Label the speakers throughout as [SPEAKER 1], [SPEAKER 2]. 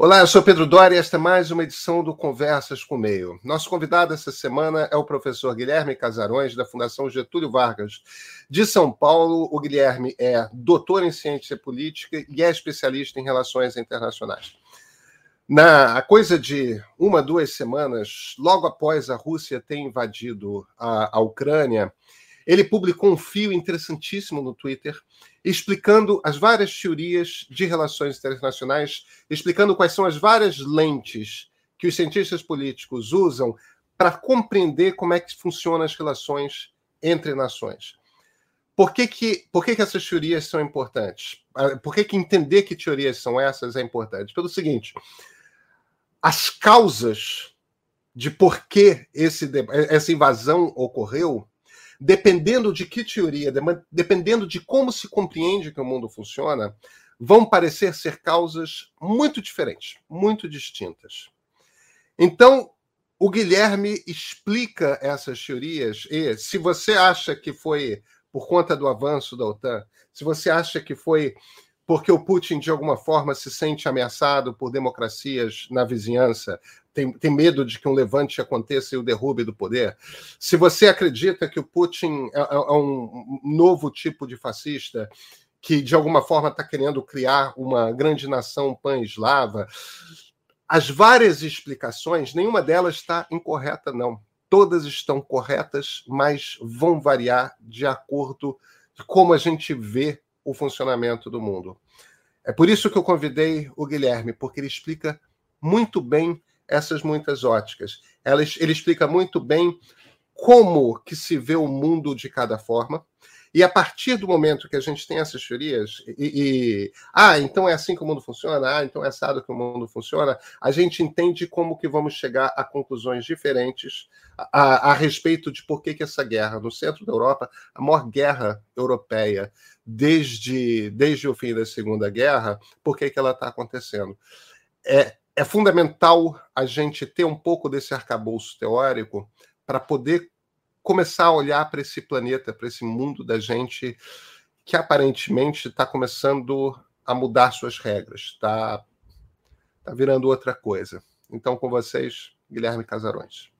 [SPEAKER 1] Olá, eu sou Pedro Dória e esta é mais uma edição do Conversas com o Meio. Nosso convidado essa semana é o professor Guilherme Casarões, da Fundação Getúlio Vargas, de São Paulo. O Guilherme é doutor em ciência política e é especialista em relações internacionais. Na coisa de uma, duas semanas, logo após a Rússia ter invadido a, a Ucrânia, ele publicou um fio interessantíssimo no Twitter explicando as várias teorias de relações internacionais, explicando quais são as várias lentes que os cientistas políticos usam para compreender como é que funcionam as relações entre nações. Por que, que, por que, que essas teorias são importantes? Ah, por que, que entender que teorias são essas é importante? Pelo seguinte, as causas de por que esse, essa invasão ocorreu dependendo de que teoria, dependendo de como se compreende que o mundo funciona, vão parecer ser causas muito diferentes, muito distintas. Então, o Guilherme explica essas teorias, e se você acha que foi por conta do avanço da OTAN, se você acha que foi porque o Putin, de alguma forma, se sente ameaçado por democracias na vizinhança, tem, tem medo de que um levante aconteça e o derrube do poder. Se você acredita que o Putin é, é, é um novo tipo de fascista que, de alguma forma, está querendo criar uma grande nação pan-eslava, as várias explicações, nenhuma delas está incorreta, não. Todas estão corretas, mas vão variar de acordo com como a gente vê o funcionamento do mundo. É por isso que eu convidei o Guilherme, porque ele explica muito bem essas muitas óticas. Ele explica muito bem como que se vê o mundo de cada forma. E a partir do momento que a gente tem essas teorias, e, e, ah, então é assim que o mundo funciona, ah, então é assado que o mundo funciona, a gente entende como que vamos chegar a conclusões diferentes a, a respeito de por que, que essa guerra no centro da Europa, a maior guerra europeia desde, desde o fim da Segunda Guerra, por que, que ela está acontecendo. É, é fundamental a gente ter um pouco desse arcabouço teórico para poder começar a olhar para esse planeta, para esse mundo da gente que aparentemente está começando a mudar suas regras, está tá virando outra coisa. Então, com vocês, Guilherme Casarões.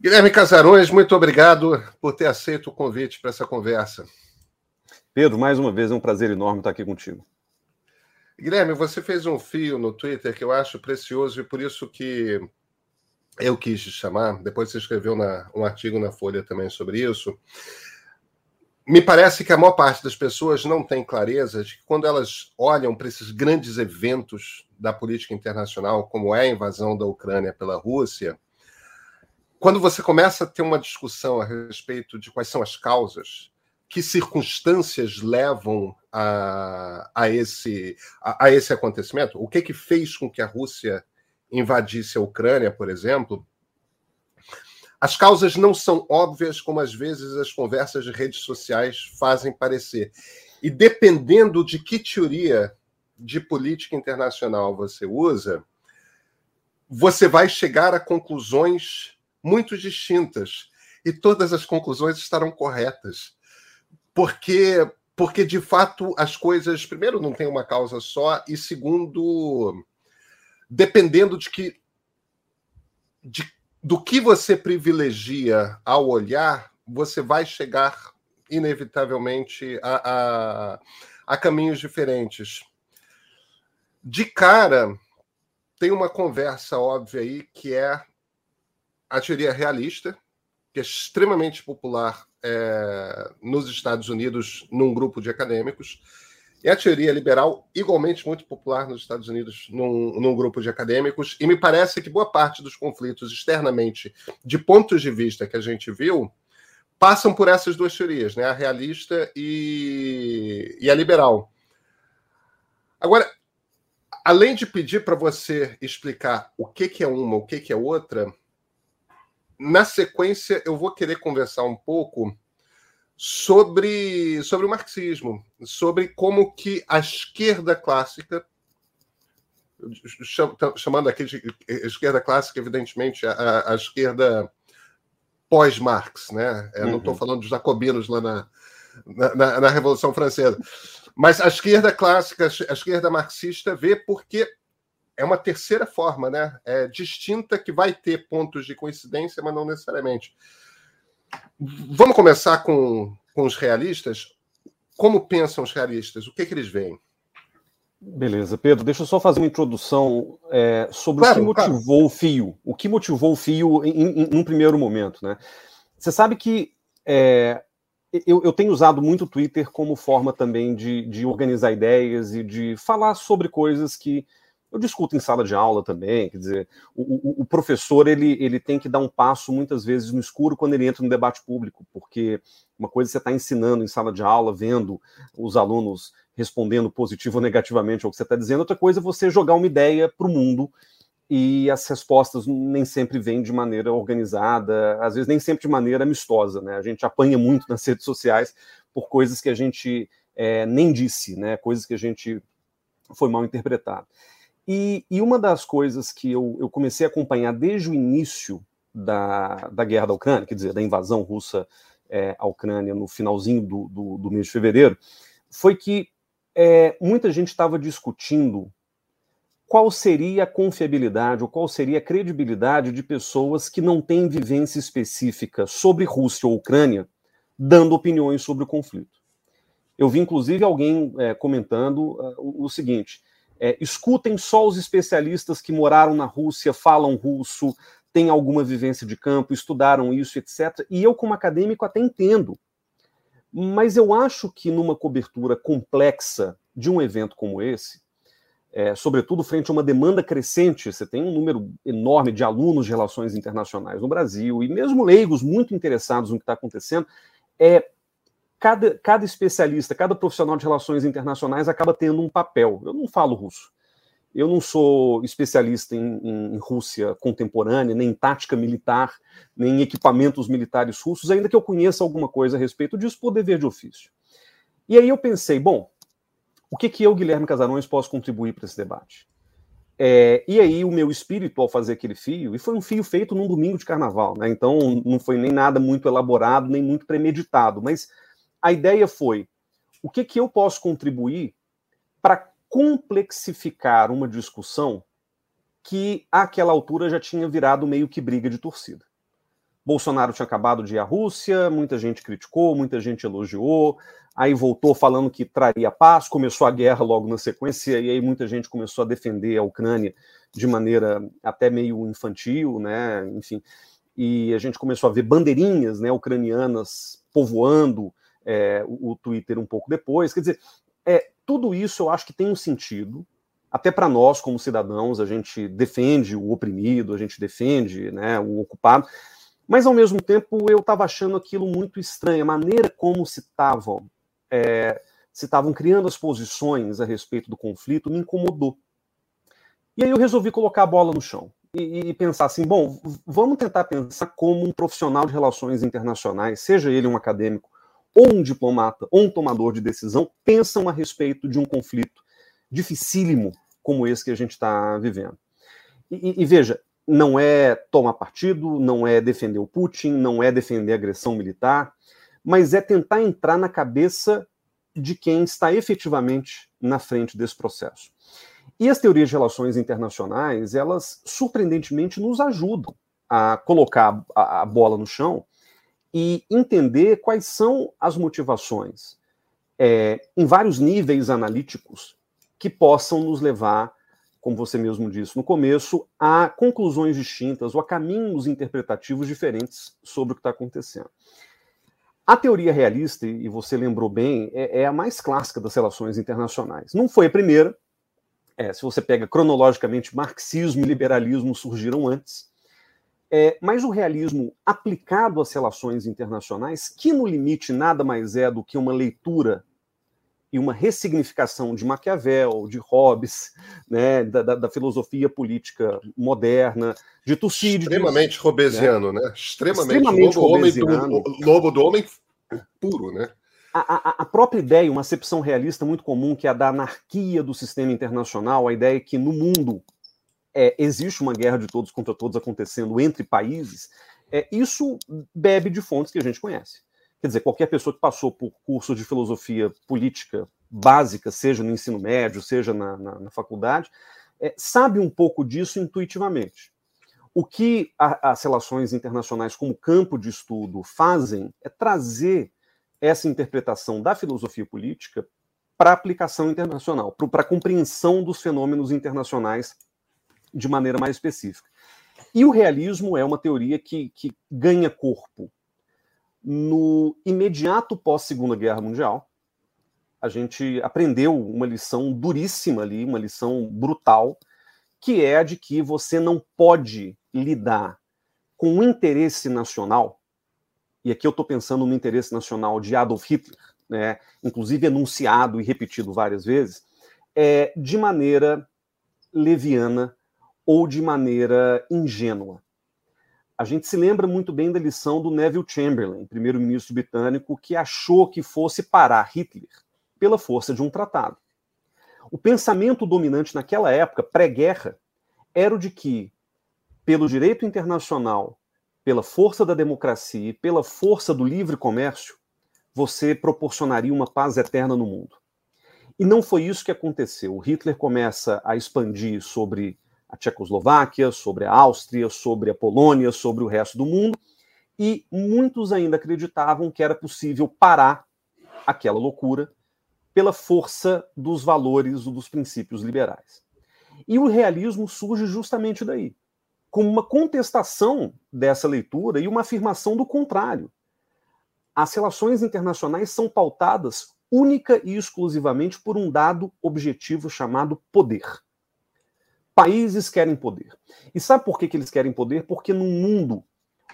[SPEAKER 1] Guilherme Casarões, muito obrigado por ter aceito o convite para essa conversa.
[SPEAKER 2] Pedro, mais uma vez é um prazer enorme estar aqui contigo.
[SPEAKER 1] Guilherme, você fez um fio no Twitter que eu acho precioso e por isso que eu quis te chamar. Depois você escreveu na, um artigo na Folha também sobre isso. Me parece que a maior parte das pessoas não tem clareza de que quando elas olham para esses grandes eventos da política internacional, como é a invasão da Ucrânia pela Rússia, quando você começa a ter uma discussão a respeito de quais são as causas, que circunstâncias levam a, a, esse, a, a esse acontecimento, o que, que fez com que a Rússia invadisse a Ucrânia, por exemplo, as causas não são óbvias como às vezes as conversas de redes sociais fazem parecer. E dependendo de que teoria de política internacional você usa, você vai chegar a conclusões muito distintas. E todas as conclusões estarão corretas. Porque, porque de fato, as coisas, primeiro, não tem uma causa só, e segundo, dependendo de que. De, do que você privilegia ao olhar, você vai chegar inevitavelmente a, a, a caminhos diferentes. De cara, tem uma conversa óbvia aí que é a teoria realista, que é extremamente popular é, nos Estados Unidos num grupo de acadêmicos, e a teoria liberal, igualmente muito popular nos Estados Unidos num, num grupo de acadêmicos, e me parece que boa parte dos conflitos externamente, de pontos de vista que a gente viu, passam por essas duas teorias, né? a realista e, e a liberal. Agora, além de pedir para você explicar o que, que é uma, o que, que é outra, na sequência, eu vou querer conversar um pouco sobre, sobre o marxismo, sobre como que a esquerda clássica, chamando aqui de esquerda clássica, evidentemente, a, a esquerda pós-Marx, né? Eu uhum. não estou falando dos jacobinos lá na, na, na, Revolução Francesa. Mas a esquerda clássica, a esquerda marxista, vê porque é uma terceira forma, né? É distinta que vai ter pontos de coincidência, mas não necessariamente. Vamos começar com, com os realistas. Como pensam os realistas? O que, que eles veem?
[SPEAKER 2] Beleza, Pedro, deixa eu só fazer uma introdução é, sobre claro, o que motivou claro. o fio. O que motivou o fio em, em, em um primeiro momento, né? Você sabe que é, eu, eu, tenho usado muito o Twitter como forma também de, de, organizar ideias e de falar sobre coisas que eu discuto em sala de aula também. Quer dizer, o, o, o professor ele, ele tem que dar um passo muitas vezes no escuro quando ele entra no debate público, porque uma coisa é você está ensinando em sala de aula, vendo os alunos respondendo positivo ou negativamente ao que você está dizendo, outra coisa é você jogar uma ideia para o mundo e as respostas nem sempre vêm de maneira organizada, às vezes nem sempre de maneira amistosa, né? A gente apanha muito nas redes sociais por coisas que a gente é, nem disse, né? Coisas que a gente foi mal interpretado. E, e uma das coisas que eu, eu, comecei a acompanhar desde o início da, da guerra da Ucrânia, quer dizer, da invasão russa é, à Ucrânia no finalzinho do, do, do mês de fevereiro, foi que é, muita gente estava discutindo qual seria a confiabilidade ou qual seria a credibilidade de pessoas que não têm vivência específica sobre Rússia ou Ucrânia, dando opiniões sobre o conflito. Eu vi, inclusive, alguém é, comentando uh, o, o, seguinte: é, escutem só os especialistas que moraram na Rússia, falam russo, têm alguma vivência de campo, estudaram isso, etc. E eu, como acadêmico, até entendo. Mas eu acho que numa cobertura complexa de um evento como esse, é, sobretudo frente a uma demanda crescente, você tem um número enorme de alunos de relações internacionais no Brasil, e mesmo leigos muito interessados no que está acontecendo, é, cada, cada especialista, cada profissional de relações internacionais acaba tendo um papel. Eu não falo russo, eu não sou especialista em, em, Rússia contemporânea, nem em tática militar, nem em equipamentos militares russos, ainda que eu conheça alguma coisa a respeito disso por dever de ofício. E aí eu pensei, bom, o que, que eu, Guilherme Casarões, posso contribuir para esse debate? É, e aí o meu espírito ao fazer aquele fio, e foi um fio feito num domingo de carnaval, né? Então não foi nem nada muito elaborado, nem muito premeditado, mas a ideia foi: o que, que eu posso contribuir para complexificar uma discussão que àquela altura já tinha virado meio que briga de torcida. Bolsonaro tinha acabado de ir à Rússia, muita gente criticou, muita gente elogiou, aí voltou falando que traria paz, começou a guerra logo na sequência, e aí muita gente começou a defender a Ucrânia de maneira até meio infantil, né? Enfim, e a gente começou a ver bandeirinhas né, ucranianas povoando é, o, o Twitter um pouco depois. Quer dizer, é, tudo isso eu acho que tem um sentido, até para nós, como cidadãos, a gente defende o oprimido, a gente defende né, o ocupado, mas ao mesmo tempo eu estava achando aquilo muito estranho, a maneira como se estavam é, se estavam criando as posições a respeito do conflito me incomodou. E aí eu resolvi colocar a bola no chão e, e, pensar assim: bom, vamos tentar pensar como um profissional de relações internacionais, seja ele um acadêmico ou um diplomata ou um tomador de decisão pensam a respeito de um conflito dificílimo como esse que a gente está vivendo. E, e, veja, não é tomar partido, não é defender o Putin, não é defender a agressão militar, mas é tentar entrar na cabeça de quem está efetivamente na frente desse processo. E as teorias de relações internacionais, elas surpreendentemente nos ajudam a colocar a, a bola no chão e entender quais são as motivações é, em vários níveis analíticos que possam nos levar, como você mesmo disse no começo, a conclusões distintas ou a caminhos interpretativos diferentes sobre o que está acontecendo. A teoria realista, e você lembrou bem, é, é, a mais clássica das relações internacionais. Não foi a primeira. É, se você pega cronologicamente, marxismo e liberalismo surgiram antes. É, mas o realismo aplicado às relações internacionais, que no limite nada mais é do que uma leitura e uma ressignificação de Maquiavel, de Hobbes, né, da, da, da filosofia política moderna, de Tucídides.
[SPEAKER 1] Extremamente robesiano, né? né? Extremamente, Extremamente lobo, homem do, lobo do homem puro, né?
[SPEAKER 2] A, a, a, própria ideia, uma acepção realista muito comum, que é a da anarquia do sistema internacional, a ideia é que no mundo é, existe uma guerra de todos contra todos acontecendo entre países, É, isso bebe de fontes que a gente conhece. Quer dizer, qualquer pessoa que passou por curso de filosofia política básica, seja no ensino médio, seja na, na, na faculdade, é, sabe um pouco disso intuitivamente. O que a, as relações internacionais, como campo de estudo, fazem é trazer essa interpretação da filosofia política para aplicação internacional, para a compreensão dos fenômenos internacionais de maneira mais específica. E o realismo é uma teoria que, que ganha corpo no imediato pós-Segunda Guerra Mundial. A gente aprendeu uma lição duríssima ali, uma lição brutal, que é a de que você não pode lidar com o interesse nacional, e aqui eu estou pensando no interesse nacional de Adolf Hitler, né, inclusive enunciado e repetido várias vezes, é, de maneira leviana ou de maneira ingênua. A gente se lembra muito bem da lição do Neville Chamberlain, primeiro-ministro britânico, que achou que fosse parar Hitler pela força de um tratado. O pensamento dominante naquela época, pré-guerra, era o de que, pelo direito internacional, pela força da democracia e pela força do livre comércio, você proporcionaria uma paz eterna no mundo. E não foi isso que aconteceu. O Hitler começa a expandir sobre a Tchecoslováquia, sobre a Áustria, sobre a Polônia, sobre o resto do mundo, e muitos ainda acreditavam que era possível parar aquela loucura pela força dos valores ou dos princípios liberais. E o realismo surge justamente daí, como uma contestação dessa leitura e uma afirmação do contrário. As relações internacionais são pautadas única e exclusivamente por um dado objetivo chamado poder. Países querem poder. E sabe por que, que eles querem poder? Porque num mundo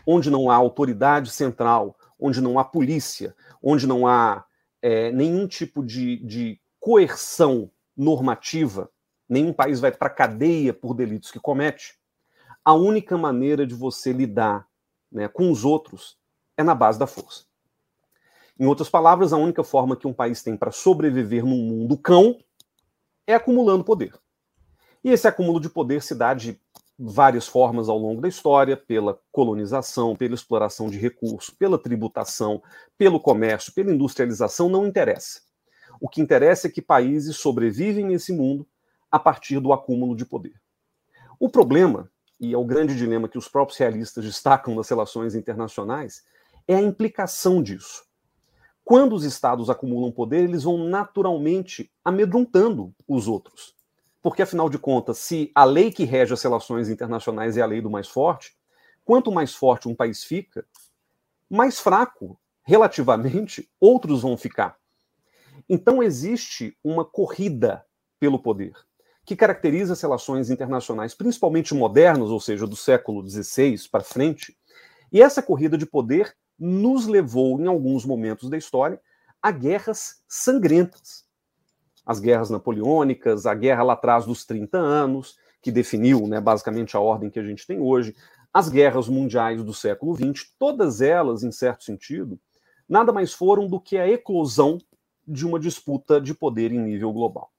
[SPEAKER 2] onde não há autoridade central, onde não há polícia, onde não há é, nenhum tipo de, de coerção normativa, nenhum país vai para a cadeia por delitos que comete, a única maneira de você lidar né, com os outros é na base da força. Em outras palavras, a única forma que um país tem para sobreviver num mundo cão é acumulando poder. E esse acúmulo de poder se dá de várias formas ao longo da história, pela colonização, pela exploração de recursos, pela tributação, pelo comércio, pela industrialização, não interessa. O que interessa é que países sobrevivem nesse mundo a partir do acúmulo de poder. O problema, e é o grande dilema que os próprios realistas destacam nas relações internacionais, é a implicação disso. Quando os estados acumulam poder, eles vão naturalmente amedrontando os outros. Porque, afinal de contas, se a lei que rege as relações internacionais é a lei do mais forte, quanto mais forte um país fica, mais fraco, relativamente, outros vão ficar. Então, existe uma corrida pelo poder, que caracteriza as relações internacionais, principalmente modernas, ou seja, do século XVI para frente. E essa corrida de poder nos levou, em alguns momentos da história, a guerras sangrentas as guerras napoleônicas, a guerra lá atrás dos 30 anos, que definiu né, basicamente a ordem que a gente tem hoje, as guerras mundiais do século XX, todas elas, em certo sentido, nada mais foram do que a eclosão de uma disputa de poder em nível global.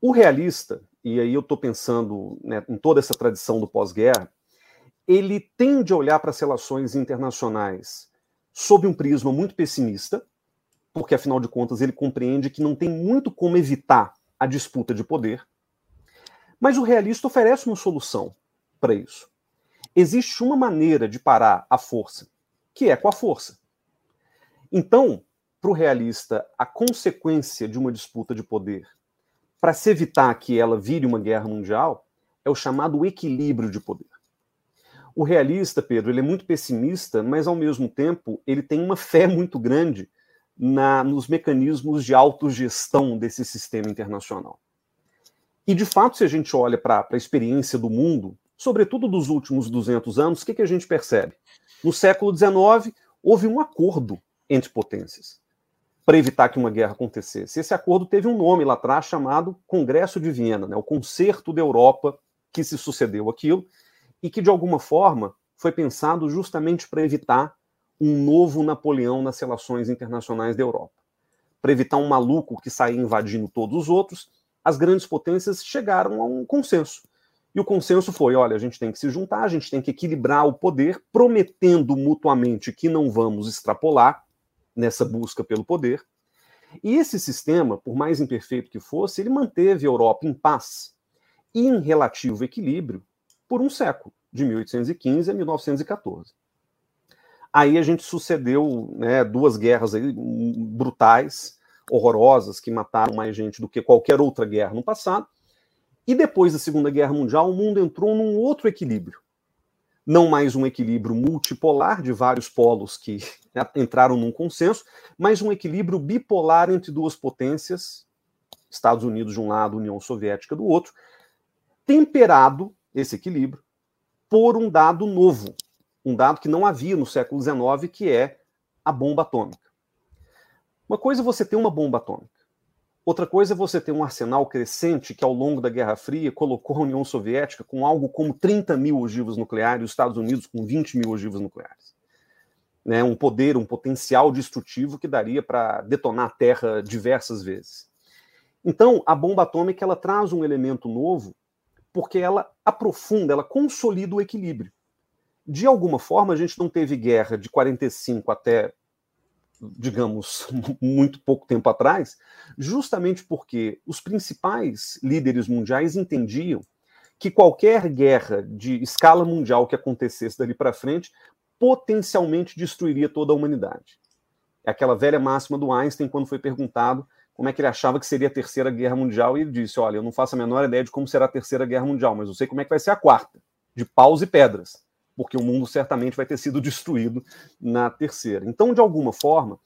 [SPEAKER 2] O realista, e aí eu estou pensando né, em toda essa tradição do pós-guerra, ele tende a olhar para as relações internacionais sob um prisma muito pessimista, porque afinal de contas ele compreende que não tem muito como evitar a disputa de poder. Mas o realista oferece uma solução para isso. Existe uma maneira de parar a força, que é com a força. Então, para o realista, a consequência de uma disputa de poder, para se evitar que ela vire uma guerra mundial, é o chamado equilíbrio de poder. O realista, Pedro, ele é muito pessimista, mas ao mesmo tempo ele tem uma fé muito grande na, nos mecanismos de autogestão desse sistema internacional. E, de fato, se a gente olha para a experiência do mundo, sobretudo dos últimos 200 anos, o que, que a gente percebe? No século XIX, houve um acordo entre potências para evitar que uma guerra acontecesse. Esse acordo teve um nome lá atrás chamado Congresso de Viena, né, o Concerto da Europa que se sucedeu aquilo, e que, de alguma forma, foi pensado justamente para evitar um novo Napoleão nas relações internacionais da Europa. Para evitar um maluco que saía invadindo todos os outros, as grandes potências chegaram a um consenso E o consenso foi: olha, a gente tem que se juntar, a gente tem que equilibrar o poder, prometendo mutuamente que não vamos extrapolar nessa busca pelo poder. E esse sistema, por mais imperfeito que fosse, ele manteve a Europa em paz e em relativo equilíbrio por um século, de 1815 a 1914. Aí a gente sucedeu né, duas guerras aí, brutais, horrorosas, que mataram mais gente do que qualquer outra guerra no passado. E depois da Segunda Guerra Mundial, o mundo entrou num outro equilíbrio. Não mais um equilíbrio multipolar de vários polos que entraram num consenso, mas um equilíbrio bipolar entre duas potências, Estados Unidos de um lado, União Soviética do outro, temperado esse equilíbrio por um dado novo, um dado que não havia no século XIX, que é a bomba atômica. Uma coisa é você ter uma bomba atômica. Outra coisa é você ter um arsenal crescente que, ao longo da Guerra Fria, colocou a União Soviética com algo como 30 mil ogivas nucleares e os Estados Unidos com 20 mil ogivas nucleares. Né, um poder, um potencial destrutivo que daria para detonar a Terra diversas vezes. Então, a bomba atômica ela traz um elemento novo porque ela aprofunda, ela consolida o equilíbrio. De alguma forma, a gente não teve guerra de 45 até, digamos, muito pouco tempo atrás, justamente porque os principais líderes mundiais entendiam que qualquer guerra de escala mundial que acontecesse dali para frente potencialmente destruiria toda a humanidade. É aquela velha máxima do Einstein quando foi perguntado como é que ele achava que seria a terceira guerra mundial, e ele disse: Olha, eu não faço a menor ideia de como será a terceira guerra mundial, mas eu sei como é que vai ser a quarta, de paus e pedras, porque o mundo certamente vai ter sido destruído na terceira. Então, de alguma forma,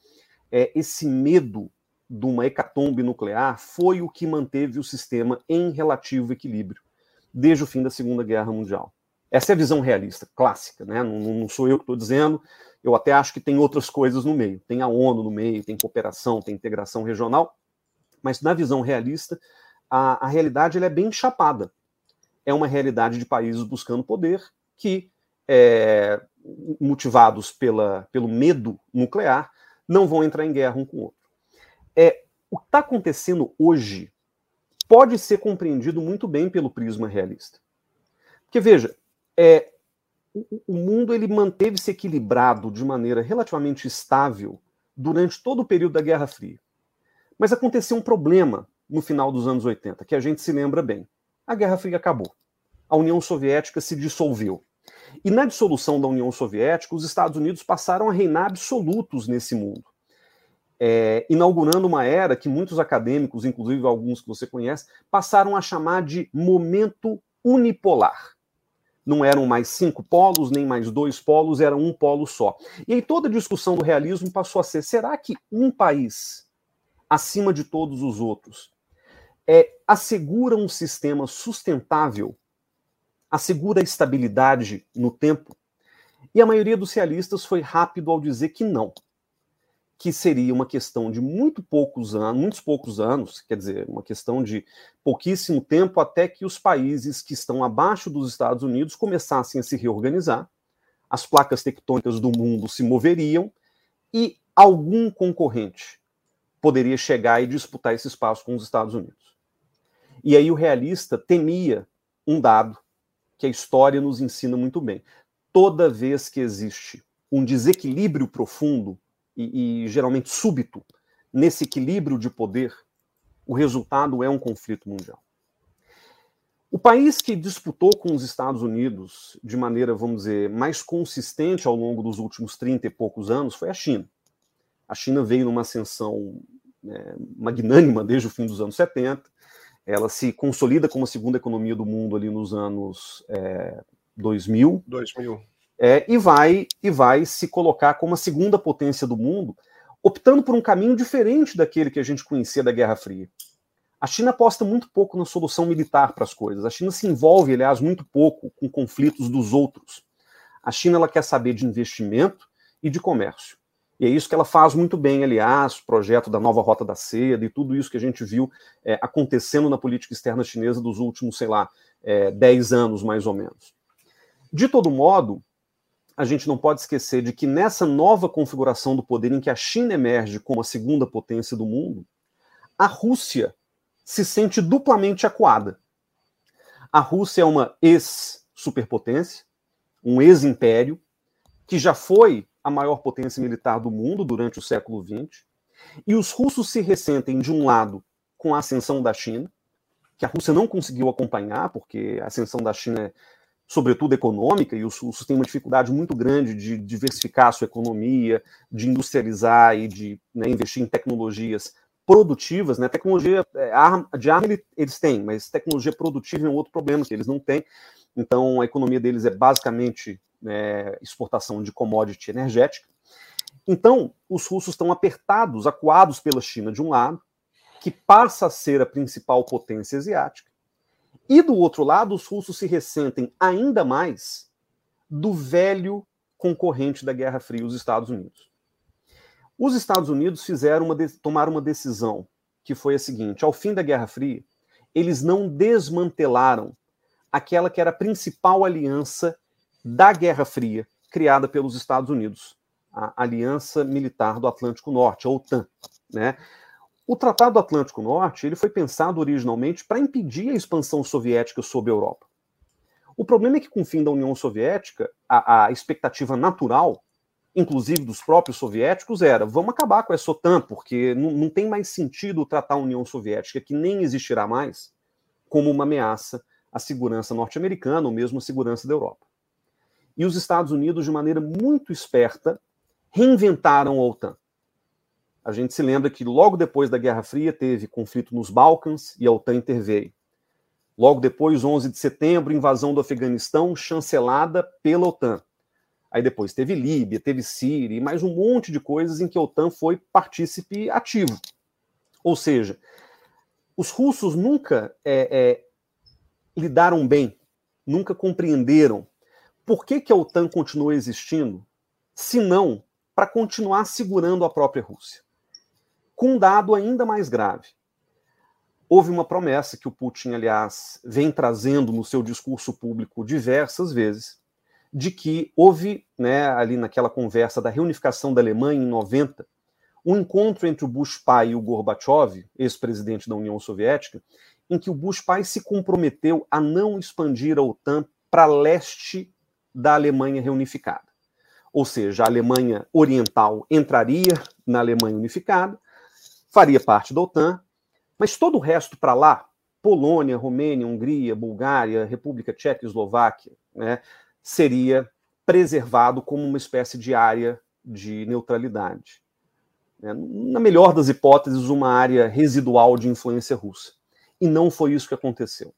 [SPEAKER 2] é, esse medo de uma hecatombe nuclear foi o que manteve o sistema em relativo equilíbrio desde o fim da Segunda Guerra Mundial. Essa é a visão realista, clássica, né? não, não sou eu que estou dizendo, eu até acho que tem outras coisas no meio. Tem a ONU no meio, tem cooperação, tem integração regional, mas na visão realista, a, a realidade é bem chapada. É uma realidade de países buscando poder que, é, motivados pela, pelo medo nuclear, não vão entrar em guerra um com o outro. É, o que está acontecendo hoje pode ser compreendido muito bem pelo prisma realista. Porque, veja, é, o, o mundo ele manteve-se equilibrado de maneira relativamente estável durante todo o período da Guerra Fria. Mas aconteceu um problema no final dos anos 80, que a gente se lembra bem. A Guerra Fria acabou. A União Soviética se dissolveu. E na dissolução da União Soviética, os Estados Unidos passaram a reinar absolutos nesse mundo, é, inaugurando uma era que muitos acadêmicos, inclusive alguns que você conhece, passaram a chamar de momento unipolar. Não eram mais cinco polos, nem mais dois polos, era um polo só. E aí toda a discussão do realismo passou a ser: será que um país acima de todos os outros, é, assegura um sistema sustentável, assegura estabilidade no tempo. E a maioria dos realistas foi rápido ao dizer que não, que seria uma questão de muito poucos anos, muitos poucos anos, quer dizer, uma questão de pouquíssimo tempo até que os países que estão abaixo dos Estados Unidos começassem a se reorganizar, as placas tectônicas do mundo se moveriam e algum concorrente poderia chegar e disputar esse espaço com os Estados Unidos. E aí o realista temia um dado que a história nos ensina muito bem. Toda vez que existe um desequilíbrio profundo e, e geralmente súbito nesse equilíbrio de poder, o resultado é um conflito mundial. O país que disputou com os Estados Unidos de maneira, vamos dizer, mais consistente ao longo dos últimos 30 e poucos anos foi a China. A China veio numa ascensão né, magnânima desde o fim dos anos 70. Ela se consolida como a segunda economia do mundo ali nos anos é, 2000.
[SPEAKER 1] 2000.
[SPEAKER 2] É, e, vai, e vai se colocar como a segunda potência do mundo, optando por um caminho diferente daquele que a gente conhecia da Guerra Fria. A China aposta muito pouco na solução militar para as coisas. A China se envolve, aliás, muito pouco com conflitos dos outros. A China ela quer saber de investimento e de comércio. E é isso que ela faz muito bem, aliás, o projeto da nova Rota da Seda e tudo isso que a gente viu é, acontecendo na política externa chinesa dos últimos, sei lá, é, 10 anos mais ou menos. De todo modo, a gente não pode esquecer de que nessa nova configuração do poder em que a China emerge como a segunda potência do mundo, a Rússia se sente duplamente acuada. A Rússia é uma ex-superpotência, um ex-império, que já foi a maior potência militar do mundo durante o século XX, e os russos se ressentem, de um lado, com a ascensão da China, que a Rússia não conseguiu acompanhar, porque a ascensão da China é, sobretudo, econômica, e os russos têm uma dificuldade muito grande de diversificar a sua economia, de industrializar e de né, investir em tecnologias produtivas, né? Tecnologia é, de arma eles têm, mas tecnologia produtiva é um outro problema que eles não têm. Então a economia deles é basicamente é, exportação de commodity energética. Então os russos estão apertados, acuados pela China de um lado, que passa a ser a principal potência asiática, e do outro lado os russos se ressentem ainda mais do velho concorrente da Guerra Fria, os Estados Unidos. Os Estados Unidos fizeram uma tomaram uma decisão que foi a seguinte: ao fim da Guerra Fria, eles não desmantelaram aquela que era a principal aliança da Guerra Fria criada pelos Estados Unidos, a Aliança Militar do Atlântico Norte, a OTAN, né? O Tratado do Atlântico Norte ele foi pensado originalmente para impedir a expansão soviética sobre a Europa. O problema é que, com o fim da União Soviética, a, a expectativa natural inclusive dos próprios soviéticos, era vamos acabar com essa OTAN, porque não, não tem mais sentido tratar a União Soviética, que nem existirá mais, como uma ameaça à segurança norte-americana ou mesmo à segurança da Europa. E os Estados Unidos, de maneira muito esperta, reinventaram a OTAN. A gente se lembra que logo depois da Guerra Fria teve conflito nos Balcãs e a OTAN interveio. Logo depois, 11 de setembro, invasão do Afeganistão, chancelada pela OTAN. Aí depois teve Líbia, teve Síria e mais um monte de coisas em que a OTAN foi partícipe ativo. Ou seja, os russos nunca é, é, lidaram bem, nunca compreenderam por que, que a OTAN continua existindo, se não para continuar segurando a própria Rússia. Com um dado ainda mais grave. Houve uma promessa que o Putin, aliás, vem trazendo no seu discurso público diversas vezes, de que houve, né, ali naquela conversa da reunificação da Alemanha em 90, um encontro entre o Bush pai e o Gorbachev, ex-presidente da União Soviética, em que o Bush pai se comprometeu a não expandir a OTAN para leste da Alemanha reunificada. Ou seja, a Alemanha Oriental entraria na Alemanha unificada, faria parte da OTAN, mas todo o resto para lá, Polônia, Romênia, Hungria, Bulgária, República Tcheca, Eslováquia, né, seria preservado como uma espécie de área de neutralidade. Né? Na melhor das hipóteses, uma área residual de influência russa. E não foi isso que aconteceu.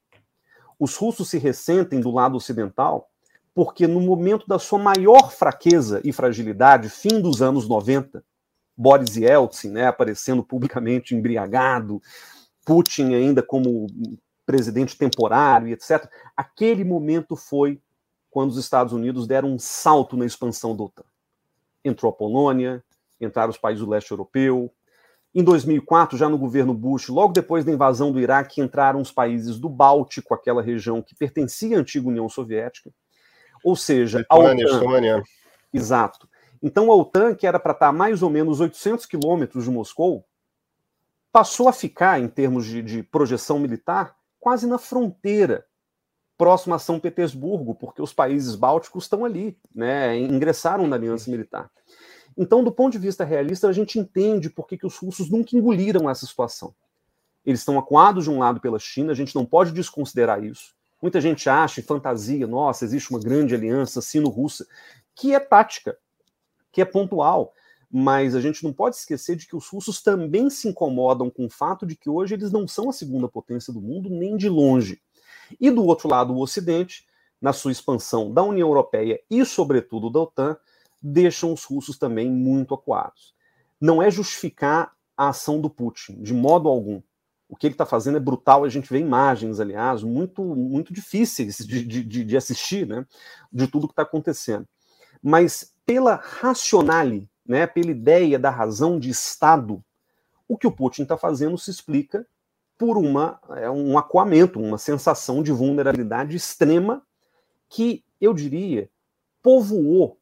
[SPEAKER 2] Os russos se ressentem do lado ocidental porque, no momento da sua maior fraqueza e fragilidade, fim dos anos 90, Boris Yeltsin né, aparecendo publicamente embriagado, Putin ainda como presidente temporário, etc. Aquele momento foi quando os Estados Unidos deram um salto na expansão da OTAN. Entrou a Polônia, entraram os países do leste europeu. Em 2004, já no governo Bush, logo depois da invasão do Iraque, entraram os países do Báltico, aquela região que pertencia à antiga União Soviética. Ou seja, a OTAN. Exato. Então a OTAN, que era para estar a mais ou menos 800 quilômetros de Moscou, passou a ficar, em termos de, de projeção militar, quase na fronteira próximo a São Petersburgo, porque os países bálticos estão ali, né, ingressaram na aliança militar. Então, do ponto de vista realista, a gente entende por que, que os russos nunca engoliram essa situação. Eles estão acuados de um lado pela China, a gente não pode desconsiderar isso. Muita gente acha, fantasia, nossa, existe uma grande aliança sino-russa, que é tática, que é pontual. Mas a gente não pode esquecer de que os russos também se incomodam com o fato de que hoje eles não são a segunda potência do mundo, nem de longe. E do outro lado, o Ocidente, na sua expansão da União Europeia e, sobretudo, da OTAN, deixam os russos também muito acuados. Não é justificar a ação do Putin, de modo algum. O que ele está fazendo é brutal, a gente vê imagens, aliás, muito, muito difíceis de, de, de assistir, né, de tudo que está acontecendo. Mas pela racionale, né, pela ideia da razão de Estado, o que o Putin está fazendo se explica por uma, é, um acuamento, uma sensação de vulnerabilidade extrema que, eu diria, povoou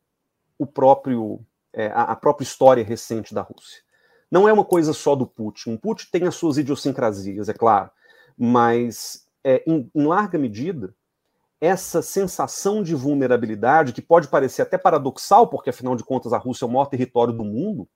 [SPEAKER 2] o próprio, é, a própria história recente da Rússia. Não é uma coisa só do Putin. O Putin tem as suas idiosincrasias, é claro, mas é, em, em larga medida, essa sensação de vulnerabilidade, que pode parecer até paradoxal, porque afinal de contas a Rússia é o maior território do mundo,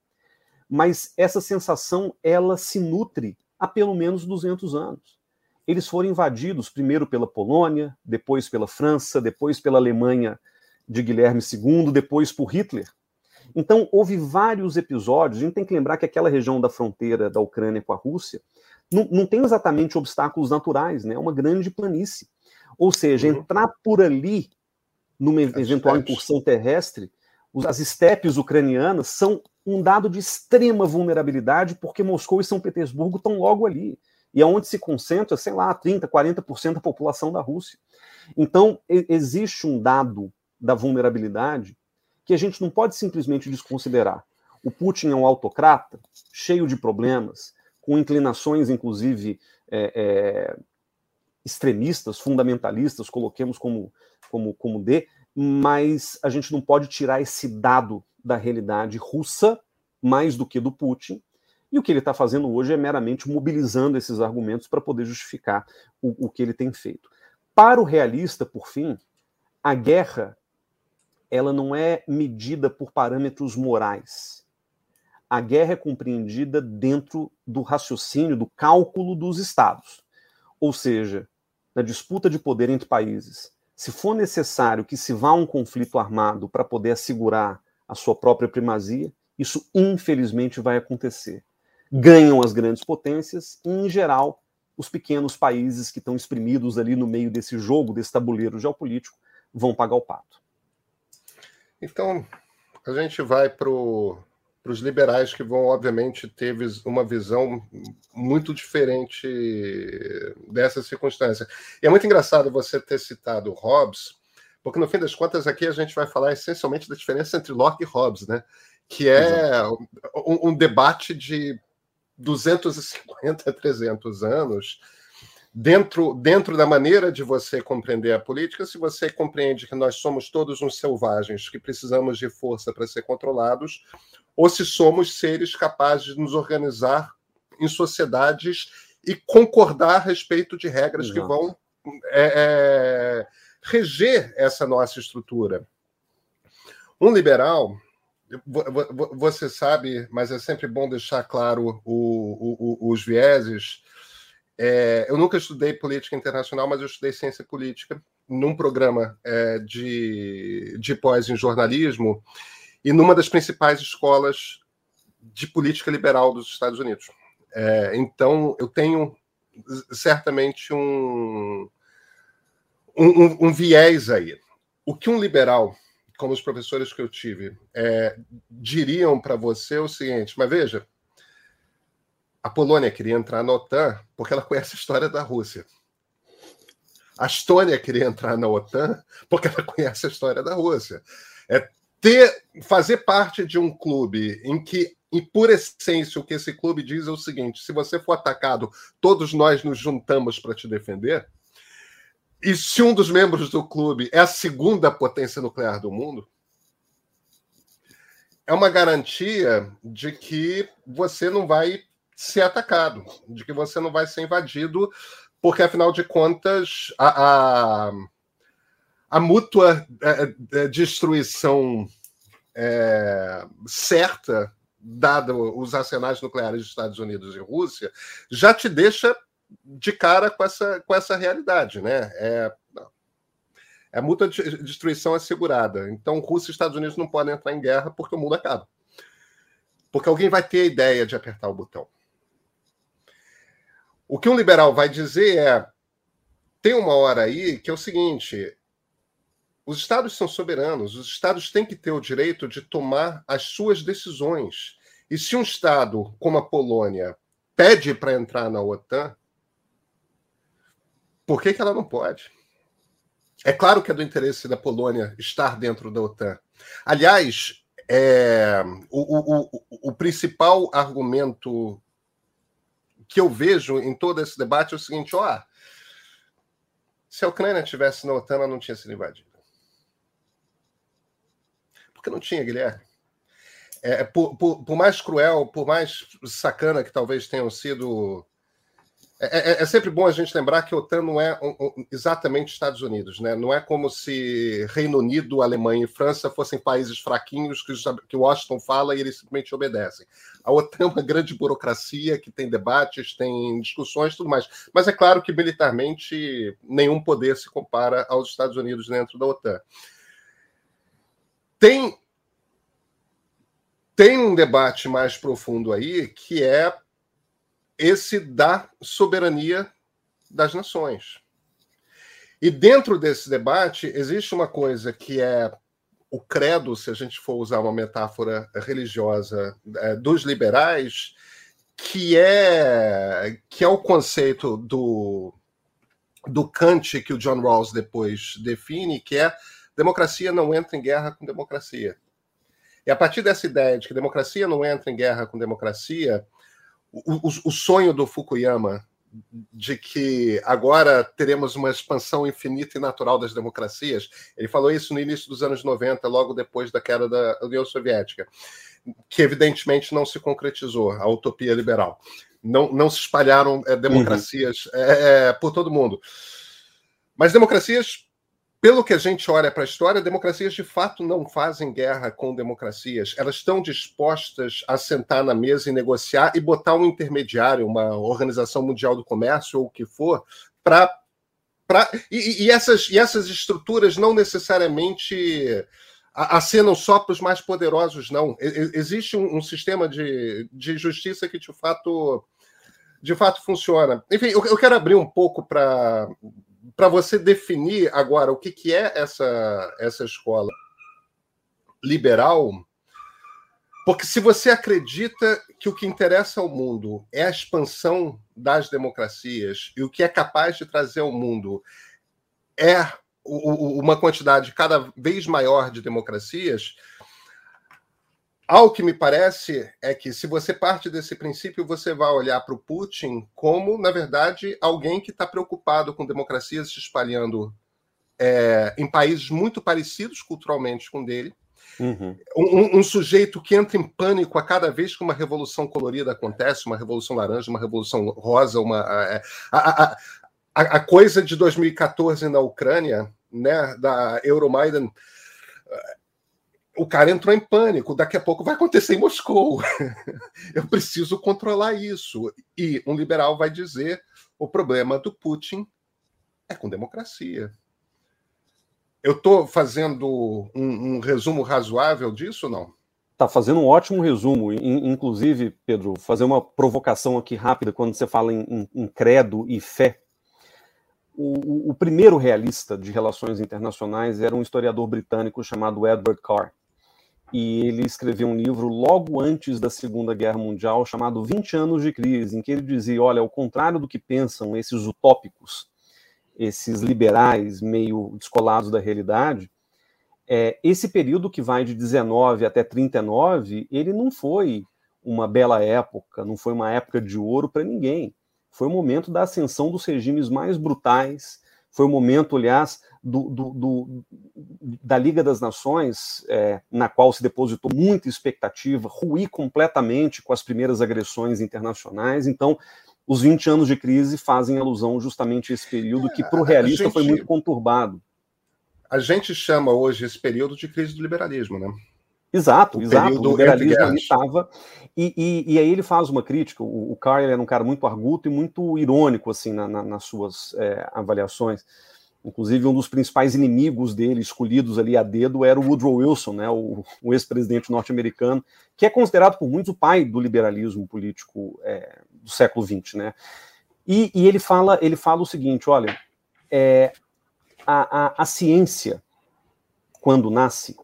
[SPEAKER 2] mas essa sensação ela se nutre há pelo menos 200 anos. Eles foram invadidos primeiro pela Polônia, depois pela França, depois pela Alemanha de Guilherme II, depois por Hitler. Então, houve vários episódios. A gente tem que lembrar que aquela região da fronteira da Ucrânia com a Rússia não, não tem exatamente obstáculos naturais, né? é uma grande planície. Ou seja, uhum. entrar por ali, numa as eventual steps. incursão terrestre, as estepes ucranianas são um dado de extrema vulnerabilidade, porque Moscou e São Petersburgo estão logo ali. E é onde se concentra, sei lá, 30%, 40% da população da Rússia. Então, existe um dado da vulnerabilidade que a gente não pode simplesmente desconsiderar. O Putin é um autocrata, cheio de problemas, com inclinações, inclusive, é, é, extremistas, fundamentalistas, coloquemos como, como, como D, mas a gente não pode tirar esse dado da realidade russa mais do que do Putin. E o que ele está fazendo hoje é meramente mobilizando esses argumentos para poder justificar o, o que ele tem feito. Para o realista, por fim, a guerra ela não é medida por parâmetros morais. A guerra é compreendida dentro do raciocínio, do cálculo dos estados. Ou seja, na disputa de poder entre países, se for necessário que se vá a um conflito armado para poder assegurar a sua própria primazia, isso infelizmente vai acontecer. Ganham as grandes potências e, em geral, os pequenos países que estão exprimidos ali no meio desse jogo, desse tabuleiro geopolítico, vão pagar o pato.
[SPEAKER 1] Então, a gente vai para os liberais que vão, obviamente, ter uma visão muito diferente dessa circunstância. E é muito engraçado você ter citado Hobbes, porque no fim das contas aqui a gente vai falar essencialmente da diferença entre Locke e Hobbes, né? que é um, um debate de 250 a 300 anos dentro, dentro da maneira de você compreender a política, se você compreende que nós somos todos uns selvagens que precisamos de força para ser controlados, ou se somos seres capazes de nos organizar em sociedades e concordar a respeito de regras Exato. que vão é, é, reger essa nossa estrutura. Um liberal, você sabe, mas é sempre bom deixar claro o, o, os vieses. É, eu nunca estudei política internacional, mas eu estudei ciência política num programa é, de, de pós em jornalismo e numa das principais escolas de política liberal dos Estados Unidos. É, então, eu tenho certamente um, um, um, viés aí. O que um liberal, como os professores que eu tive, é, diriam para você é o seguinte: mas veja, a Polônia queria entrar na OTAN porque ela conhece a história da Rússia. A Estônia queria entrar na OTAN porque ela conhece a história da Rússia. É ter fazer parte de um clube em que e por essência o que esse clube diz é o seguinte: se você for atacado, todos nós nos juntamos para te defender. E se um dos membros do clube é a segunda potência nuclear do mundo, é uma garantia de que você não vai ser atacado, de que você não vai ser invadido, porque afinal de contas a, a a mútua é, é, destruição é, certa, dado os arsenais nucleares dos Estados Unidos e Rússia, já te deixa de cara com essa, com essa realidade, né? É, é a mútua destruição assegurada. Então, Rússia e Estados Unidos não podem entrar em guerra porque o mundo acaba. Porque alguém vai ter a ideia de apertar o botão. O que um liberal vai dizer é: tem uma hora aí que é o seguinte, os estados são soberanos, os estados têm que ter o direito de tomar as suas decisões. E se um estado como a Polônia pede para entrar na OTAN, por que, que ela não pode? É claro que é do interesse da Polônia estar dentro da OTAN. Aliás, é, o, o, o, o principal argumento que eu vejo em todo esse debate é o seguinte: ó, se a Ucrânia tivesse na OTAN, ela não tinha sido invadida. Porque não tinha, Guilherme. É, por, por, por, mais cruel, por mais sacana que talvez tenham sido é, é, é, sempre bom a gente lembrar que a OTAN não é um, um, exatamente Estados Unidos, né? Não é como se Reino Unido, Alemanha e França fossem países fraquinhos que, que Washington fala e eles simplesmente obedecem. A OTAN é uma grande burocracia que tem debates, tem discussões, tudo mais. Mas é claro que militarmente nenhum poder se compara aos Estados Unidos dentro da OTAN. Tem tem um debate mais profundo aí que é esse da soberania das nações. E dentro desse debate existe uma coisa que é o credo, se a gente for usar uma metáfora religiosa é, dos liberais, que é que é o conceito do do Kant que o John Rawls depois define, que é democracia não entra em guerra com democracia. E a partir dessa ideia de que democracia não entra em guerra com democracia, o, o, o sonho do Fukuyama de que agora teremos uma expansão infinita e natural das democracias. Ele falou isso no início dos anos 90, logo depois da queda da União Soviética, que evidentemente não se concretizou, a utopia liberal. Não, não se espalharam é, democracias uhum. é, por todo mundo. Mas democracias pelo que a gente olha para a história, democracias de fato não fazem guerra com democracias. Elas estão dispostas a sentar na mesa e negociar e botar um intermediário, uma organização mundial do comércio ou o que for, para. Pra... E, e, essas, e essas estruturas não necessariamente acenam só para os mais poderosos, não. Existe um, um, sistema de, de justiça que de fato, de fato funciona. Enfim, eu, eu quero abrir um pouco para para você definir agora o que, que é essa, essa escola liberal, porque se você acredita que o que interessa ao mundo é a expansão das democracias e o que é capaz de trazer ao mundo é uma quantidade cada vez maior de democracias, ao que me parece é que, se você parte desse princípio, você vai olhar para o Putin como, na verdade, alguém que está preocupado com democracias se espalhando é, em países muito parecidos culturalmente com dele. Uhum. Um, um, sujeito que entra em pânico a cada vez que uma revolução colorida acontece, uma revolução laranja, uma revolução rosa, uma a, a, a, a coisa de 2014 na Ucrânia, né, da Euromaidan, o cara entrou em pânico, daqui a pouco vai acontecer em Moscou. Eu preciso controlar isso. E um liberal vai dizer: o problema do Putin é com democracia. Eu estou fazendo um, um, resumo razoável disso ou não?
[SPEAKER 2] Está fazendo um ótimo resumo. Inclusive, Pedro, fazer uma provocação aqui rápida quando você fala em, em, credo e fé. O, o, primeiro realista de relações internacionais era um historiador britânico chamado Edward Carr e ele escreveu um livro logo antes da Segunda Guerra Mundial chamado 20 anos de crise, em que ele dizia, olha, ao contrário do que pensam esses utópicos, esses liberais meio descolados da realidade, é, esse período que vai de 19 até 39, ele não foi uma bela época, não foi uma época de ouro para ninguém. Foi o momento da ascensão dos regimes mais brutais, foi o momento, aliás, do, do, do, da Liga das Nações, é, na qual se depositou muita expectativa, ruir completamente com as primeiras agressões internacionais. Então, os 20 anos de crise fazem alusão justamente a esse período é, que, para o realista, gente, foi muito conturbado.
[SPEAKER 1] A gente chama hoje esse período de crise do liberalismo, né?
[SPEAKER 2] Exato, o exato. O liberalismo ali estava. E, e, e, aí ele faz uma crítica. O, o Carl era um cara muito arguto e muito irônico assim na, na, nas suas é, avaliações. Inclusive, um dos principais inimigos dele, escolhidos ali a dedo, era o Woodrow Wilson, né, o, o ex-presidente norte-americano, que é considerado por muitos o pai do liberalismo político é, do século XX. Né? E, e, ele, fala, ele fala o seguinte: olha, é, a, a, a, ciência, quando nasce,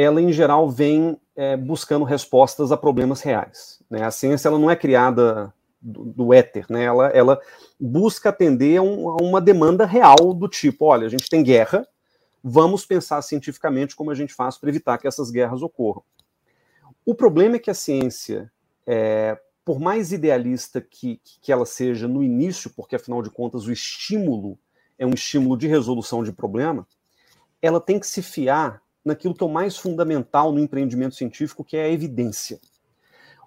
[SPEAKER 2] ela em geral vem é, buscando respostas a problemas reais. Né? A ciência ela não é criada do, do éter, né? ela, ela busca atender a, um, a uma demanda real do tipo: olha, a gente tem guerra, vamos pensar cientificamente como a gente faz para evitar que essas guerras ocorram. O problema é que a ciência, é, por mais idealista que, que ela seja no início, porque afinal de contas o estímulo é um estímulo de resolução de problema, ela tem que se fiar naquilo que é o mais fundamental no empreendimento científico, que é a evidência.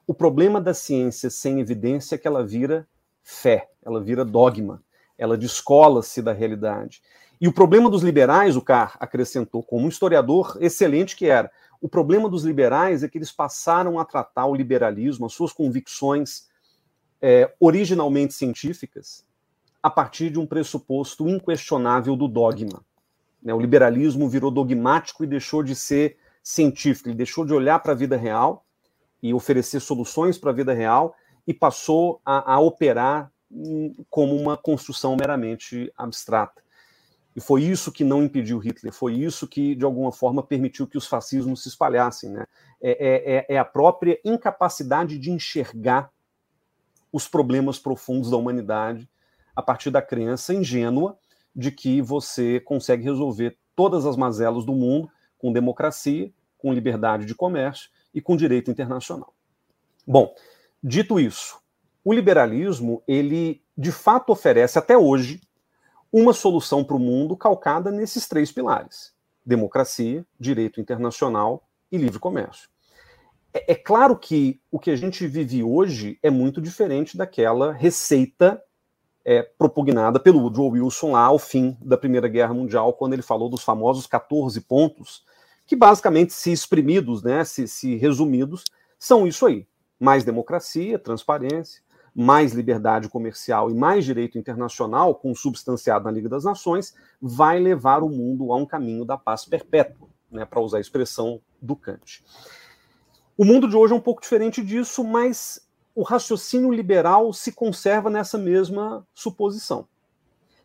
[SPEAKER 2] O problema da ciência sem evidência é que ela vira fé, ela vira dogma, ela descola-se da realidade. E o problema dos liberais, o Carr acrescentou, como um historiador excelente que era, o problema dos liberais é que eles passaram a tratar o liberalismo, as suas convicções é, originalmente científicas, a partir de um pressuposto inquestionável do dogma. Né? O liberalismo virou dogmático e deixou de ser científico, ele deixou de olhar para a vida real e oferecer soluções para a vida real e passou a, a operar como uma construção meramente abstrata. E foi isso que não impediu Hitler, foi isso que, de alguma forma, permitiu que os fascismos se espalhassem. Né? É, é, é, é a própria incapacidade de enxergar os problemas profundos da humanidade a partir da crença ingênua de que você consegue resolver todas as mazelas do mundo com democracia, com liberdade de comércio e com direito internacional. Bom, dito isso, o liberalismo, ele de fato oferece até hoje uma solução para o mundo calcada nesses três pilares: democracia, direito internacional e livre comércio. É, é, claro que o que a gente vive hoje é muito diferente daquela receita é, propugnada pelo Woodrow Wilson lá ao fim da Primeira Guerra Mundial, quando ele falou dos famosos 14 pontos, que basicamente, se exprimidos, né, se, se resumidos, são isso aí: mais democracia, transparência, mais liberdade comercial e mais direito internacional, consubstanciado na Liga das Nações, vai levar o mundo a um caminho da paz perpétua, né, para usar a expressão do Kant. O mundo de hoje é um pouco diferente disso, mas o raciocínio liberal se conserva nessa mesma suposição.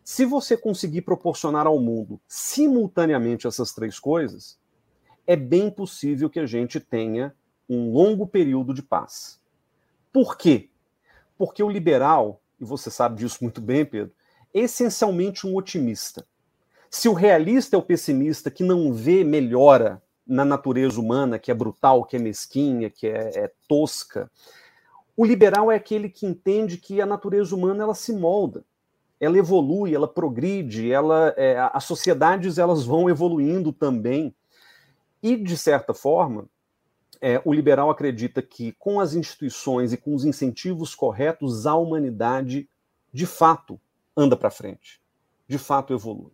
[SPEAKER 2] Se você conseguir proporcionar ao mundo simultaneamente essas três coisas, é bem possível que a gente tenha um longo período de paz. Por quê? Porque o liberal, e você sabe disso muito bem, Pedro, é essencialmente um otimista. Se o realista é o pessimista que não vê melhora na natureza humana, que é brutal, que é mesquinha, que é, é tosca, o liberal é aquele que entende que a natureza humana ela se molda, ela evolui, ela progride, ela, é, as sociedades elas vão evoluindo também. E, de certa forma, é, o liberal acredita que, com as instituições e com os incentivos corretos, a humanidade, de fato, anda para frente, de fato evolui.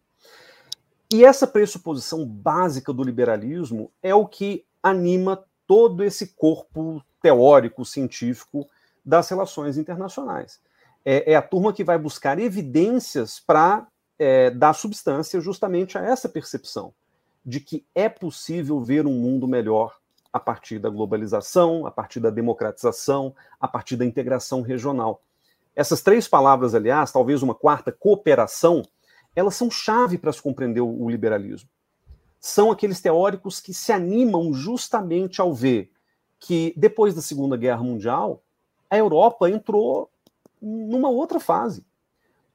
[SPEAKER 2] E essa pressuposição básica do liberalismo é o que anima todo esse corpo teórico, científico das relações internacionais. É, é a turma que vai buscar evidências para é, dar substância justamente a essa percepção de que é possível ver um mundo melhor a partir da globalização, a partir da democratização, a partir da integração regional. Essas três palavras, aliás, talvez uma quarta, cooperação, elas são chave para se compreender o liberalismo. São aqueles teóricos que se animam justamente ao ver que, depois da Segunda Guerra Mundial, a Europa entrou numa outra fase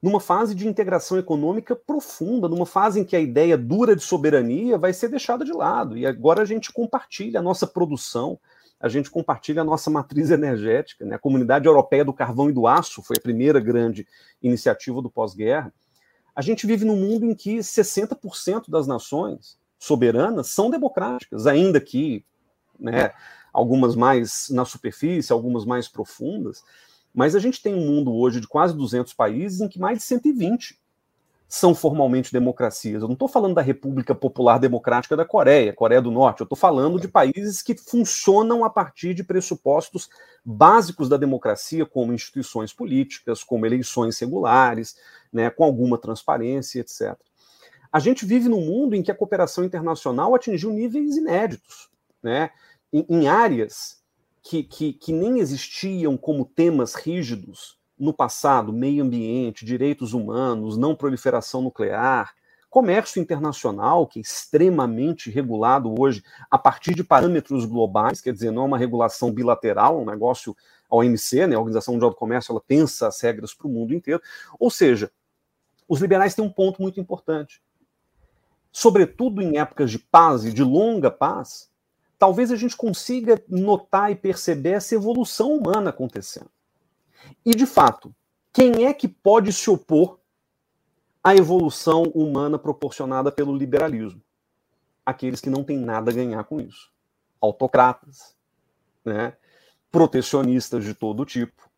[SPEAKER 2] numa fase de integração econômica profunda, numa fase em que a ideia dura de soberania vai ser deixada de lado. E agora a gente compartilha a nossa produção, a gente compartilha a nossa matriz energética. Né? A Comunidade Europeia do Carvão e do Aço foi a primeira grande iniciativa do pós-guerra. A gente vive num mundo em que 60% das nações soberanas são democráticas, ainda que né, algumas mais na superfície, algumas mais profundas. Mas a gente tem um mundo hoje de quase 200 países em que mais de 120 são formalmente democracias. Eu não estou falando da República Popular Democrática da Coreia, Coreia do Norte. Eu estou falando de países que funcionam a partir de pressupostos básicos da democracia, como instituições políticas, como eleições regulares, né, com alguma transparência, etc. A gente vive num mundo em que a cooperação internacional atingiu níveis inéditos, né, em, em áreas que, que, que nem existiam como temas rígidos no passado, meio ambiente, direitos humanos, não proliferação nuclear, comércio internacional, que é extremamente regulado hoje a partir de parâmetros globais, quer dizer, não é uma regulação bilateral, um negócio, a OMC, né, a Organização Mundial do Comércio, ela pensa as regras para o mundo inteiro. Ou seja, os liberais têm um ponto muito importante. Sobretudo em épocas de paz e de longa paz, talvez a gente consiga notar e perceber essa evolução humana acontecendo. E, de fato, quem é que pode se opor à evolução humana proporcionada pelo liberalismo? Aqueles que não têm nada a ganhar com isso. Autocratas, né? protecionistas de todo tipo,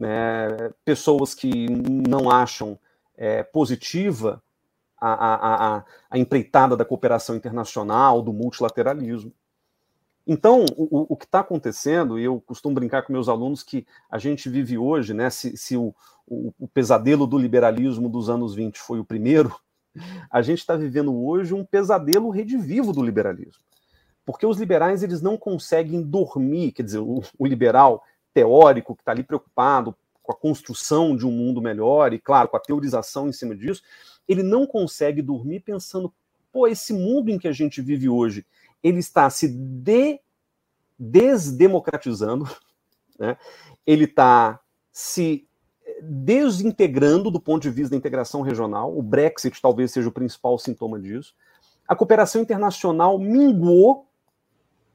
[SPEAKER 2] né, pessoas que não acham é, positiva a, a, a, a, empreitada da cooperação internacional, do multilateralismo. Então, o, o que está acontecendo, e eu costumo brincar com meus alunos que a gente vive hoje, né, se, se o, o, o pesadelo do liberalismo dos anos 20 foi o primeiro, a gente está vivendo hoje um pesadelo redivivo do liberalismo. Porque os liberais eles não conseguem dormir, quer dizer, o, o liberal teórico que está ali preocupado com a construção de um mundo melhor e, claro, com a teorização em cima disso, ele não consegue dormir pensando, pô, esse mundo em que a gente vive hoje, ele está se de, desdemocratizando, né? ele está se desintegrando do ponto de vista da integração regional. O Brexit talvez seja o principal sintoma disso. A cooperação internacional minguou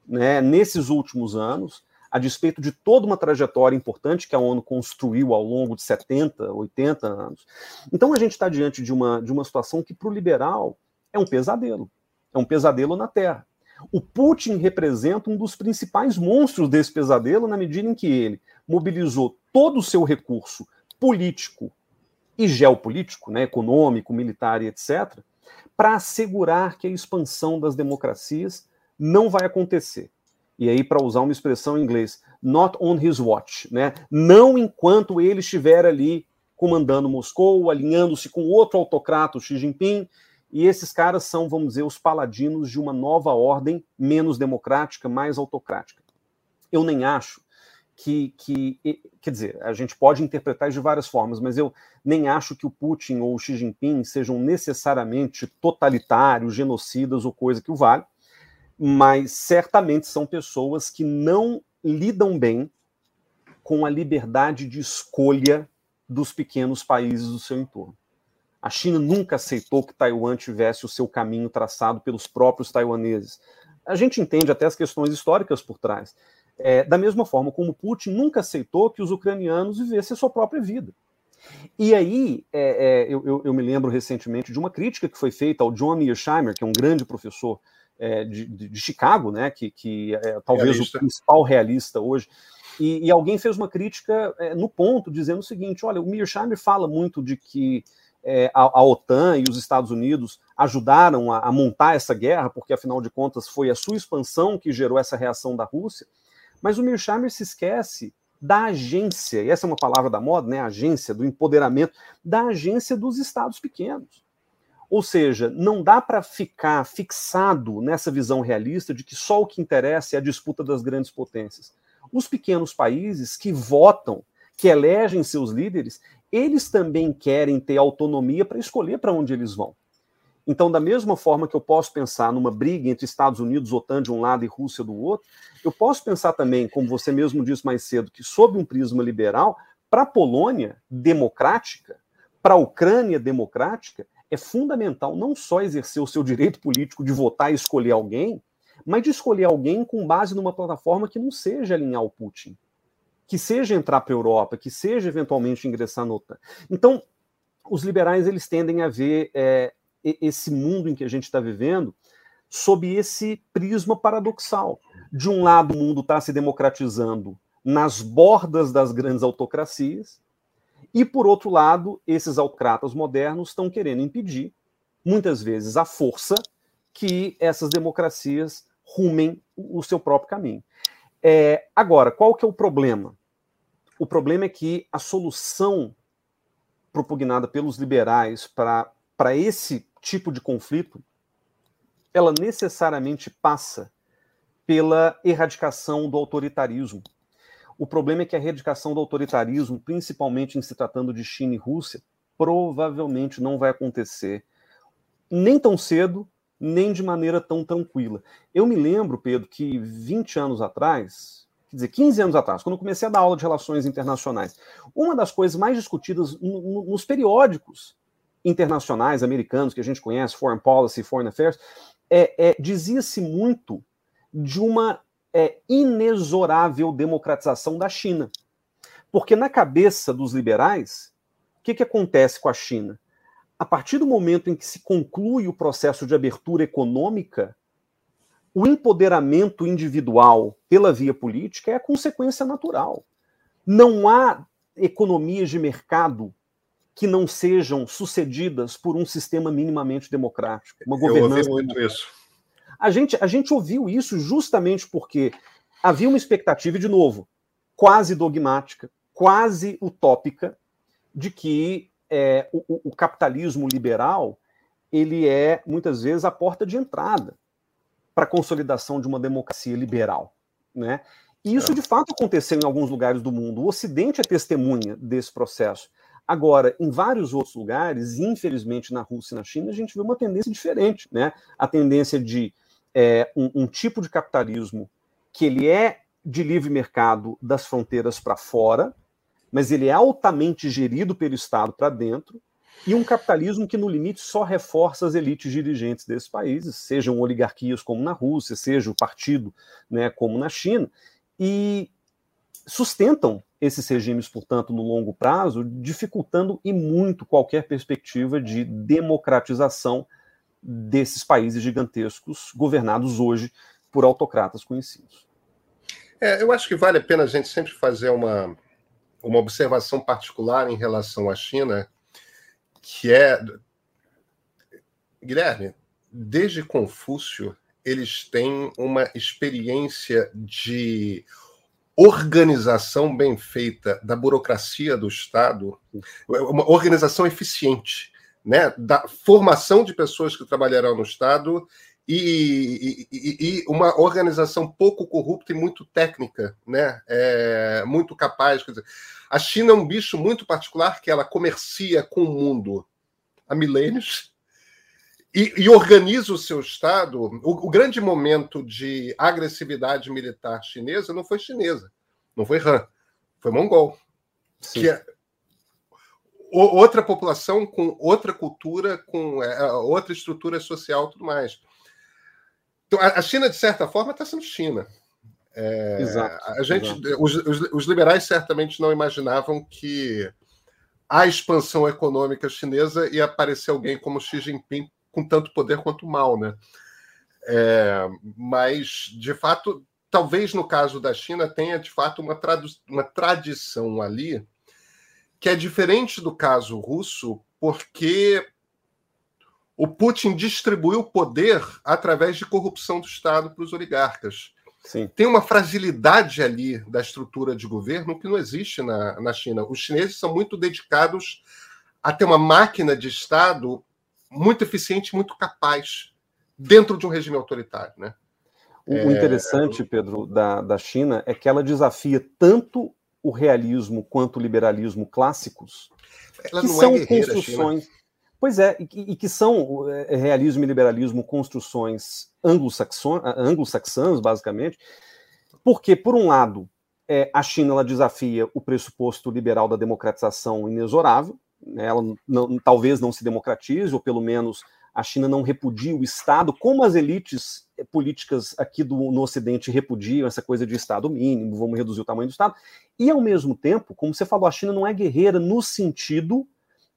[SPEAKER 2] né, nesses últimos anos, a despeito de toda uma trajetória importante que a ONU construiu ao longo de 70, 80 anos. Então a gente está diante de uma, de uma situação que, para o liberal, é um pesadelo. É um pesadelo na Terra. O Putin representa um dos principais monstros desse pesadelo na medida em que ele mobilizou todo o seu recurso político e geopolítico, né, econômico, militar e etc., para assegurar que a expansão das democracias não vai acontecer. E aí, para usar uma expressão em inglês, not on his watch, né? não enquanto ele estiver ali comandando Moscou, alinhando-se com outro autocrata, Xi Jinping, e esses caras são, vamos dizer, os paladinos de uma nova ordem menos democrática, mais autocrática. Eu nem acho que, que, quer dizer, a gente pode interpretar de várias formas, mas eu nem acho que o Putin ou o Xi Jinping sejam necessariamente totalitários, genocidas ou coisa que o vale, mas certamente são pessoas que não lidam bem com a liberdade de escolha dos pequenos países do seu entorno. A China nunca aceitou que Taiwan tivesse o seu caminho traçado pelos próprios taiwaneses. A gente entende até as questões históricas por trás, é, da mesma forma como Putin nunca aceitou que os ucranianos vivessem a sua própria vida. E aí, é, é, eu, eu, me lembro recentemente de uma crítica que foi feita ao John Mearsheimer, que é um grande professor é, de, de, Chicago, né, que, que é talvez realista. o principal realista hoje. E, e alguém fez uma crítica é, no ponto, dizendo o seguinte: olha, o Mearsheimer fala muito de que é, a, a, OTAN e os Estados Unidos ajudaram a, a, montar essa guerra, porque afinal de contas foi a sua expansão que gerou essa reação da Rússia. Mas o Mearsheimer se esquece da agência, e essa é uma palavra da moda, né? Agência, do empoderamento, da agência dos estados pequenos. Ou seja, não dá para ficar fixado nessa visão realista de que só o que interessa é a disputa das grandes potências. Os pequenos países que votam, que elegem seus líderes, eles também querem ter autonomia para escolher para onde eles vão. Então, da mesma forma que eu posso pensar numa briga entre Estados Unidos, OTAN de um lado e Rússia do outro, eu posso pensar também, como você mesmo disse mais cedo, que sob um prisma liberal, para a Polônia democrática, para a Ucrânia democrática, é fundamental não só exercer o seu direito político de votar e escolher alguém, mas de escolher alguém com base numa plataforma que não seja alinhar o Putin, que seja entrar para a Europa, que seja eventualmente ingressar no OTAN. Então, os liberais eles tendem a ver é, esse mundo em que a gente está vivendo sob esse prisma paradoxal. De um lado, o mundo está se democratizando nas bordas das grandes autocracias, e por outro lado, esses autocratas modernos estão querendo impedir, muitas vezes à força, que essas democracias rumem o seu próprio caminho. É, agora, qual que é o problema? O problema é que a solução propugnada pelos liberais para esse tipo de conflito, ela necessariamente passa pela erradicação do autoritarismo. O problema é que a erradicação do autoritarismo, principalmente em se tratando de China e Rússia, provavelmente não vai acontecer nem tão cedo, nem de maneira tão tranquila. Eu me lembro, Pedro, que 20 anos atrás, quer dizer, 15 anos atrás, quando eu comecei a dar aula de relações internacionais, uma das coisas mais discutidas nos periódicos internacionais americanos que a gente conhece, Foreign Policy, Foreign Affairs, é, é dizia-se muito de uma é, inexorável democratização da China. Porque na cabeça dos liberais, o que, que acontece com a China? A partir do momento em que se conclui o processo de abertura econômica, o empoderamento individual pela via política é a consequência natural. Não há economias de mercado que não sejam sucedidas por um sistema minimamente democrático, uma governança. Eu ouvi muito isso. A gente, a gente ouviu isso justamente porque havia uma expectativa, de novo, quase dogmática, quase utópica, de que é, o, o capitalismo liberal ele é muitas vezes a porta de entrada para a consolidação de uma democracia liberal, né? E isso é. de fato aconteceu em alguns lugares do mundo. O Ocidente é testemunha desse processo. Agora, em vários outros lugares, infelizmente na Rússia e na China, a gente vê uma tendência diferente, né? A tendência de é, um, um tipo de capitalismo que ele é de livre mercado das fronteiras para fora, mas ele é altamente gerido pelo Estado para dentro, e um capitalismo que, no limite, só reforça as elites dirigentes desses países, sejam oligarquias como na Rússia, seja o partido né, como na China, e sustentam esses regimes, portanto, no longo prazo, dificultando e muito qualquer perspectiva de democratização desses países gigantescos governados hoje por autocratas conhecidos.
[SPEAKER 1] É, eu acho que vale a pena a gente sempre fazer uma, uma observação particular em relação à China, que é. Guilherme, desde Confúcio, eles têm uma experiência de organização bem feita da burocracia do Estado, uma organização eficiente, né, da formação de pessoas que trabalharão no Estado e, e, e, uma organização pouco corrupta e muito técnica, né? É, muito capaz. Dizer, a China é um bicho muito particular que ela comercia com o mundo há milênios e, e organiza o seu Estado. O, o, grande momento de agressividade militar chinesa não foi chinesa, não foi Han, foi mongol. Sim. Que é outra população com outra cultura, com é, outra estrutura social tudo mais. Então, a China, de certa forma, está sendo China. É, exato, a gente, exato. Os, os, os, liberais certamente não imaginavam que a expansão econômica chinesa ia aparecer alguém como Xi Jinping com tanto poder quanto Mao, né? É, mas, de fato, talvez no caso da China tenha de fato uma, uma tradição ali que é diferente do caso russo, porque o Putin distribuiu poder através de corrupção do Estado para os oligarcas. Sim. Tem uma fragilidade ali da estrutura de governo que não existe na, na China. Os chineses são muito dedicados a ter uma máquina de Estado muito eficiente, muito capaz, dentro de um regime autoritário. Né?
[SPEAKER 2] O, é... interessante, Pedro, da, da China é que ela desafia tanto o realismo quanto o liberalismo clássicos, ela que é são é construções. China. Pois é, e, que são é, realismo e liberalismo construções anglo-saxãs, basicamente, porque, por um lado, é, a China ela desafia o pressuposto liberal da democratização inexorável, né, ela não, talvez não se democratize, ou pelo menos a China não repudia o Estado, como as elites políticas aqui do, no Ocidente repudiam essa coisa de Estado mínimo, vamos reduzir o tamanho do Estado, e ao mesmo tempo, como você falou, a China não é guerreira no sentido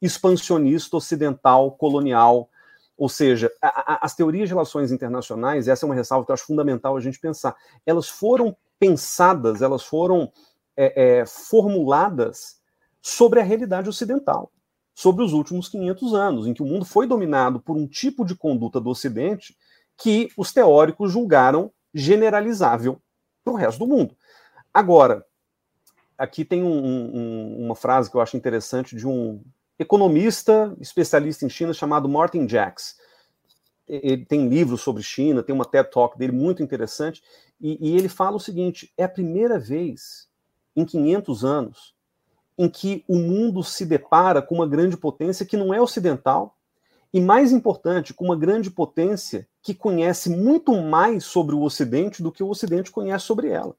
[SPEAKER 2] expansionista ocidental colonial. Ou seja, a, a, as teorias de relações internacionais, essa é uma ressalva que eu acho fundamental a gente pensar, elas foram pensadas, elas foram é, é, formuladas sobre a realidade ocidental, sobre os últimos 500 anos, em que o mundo foi dominado por um tipo de conduta do Ocidente que os teóricos julgaram generalizável para o resto do mundo. Agora, aqui tem um, um, uma frase que eu acho interessante de um economista especialista em China chamado Martin Jacks. Ele tem livros sobre China, tem uma TED Talk dele muito interessante, e, e ele fala o seguinte: é a primeira vez em 500 anos em que o mundo se depara com uma grande potência que não é ocidental, e mais importante, com uma grande potência que conhece muito mais sobre o Ocidente do que o Ocidente conhece sobre ela.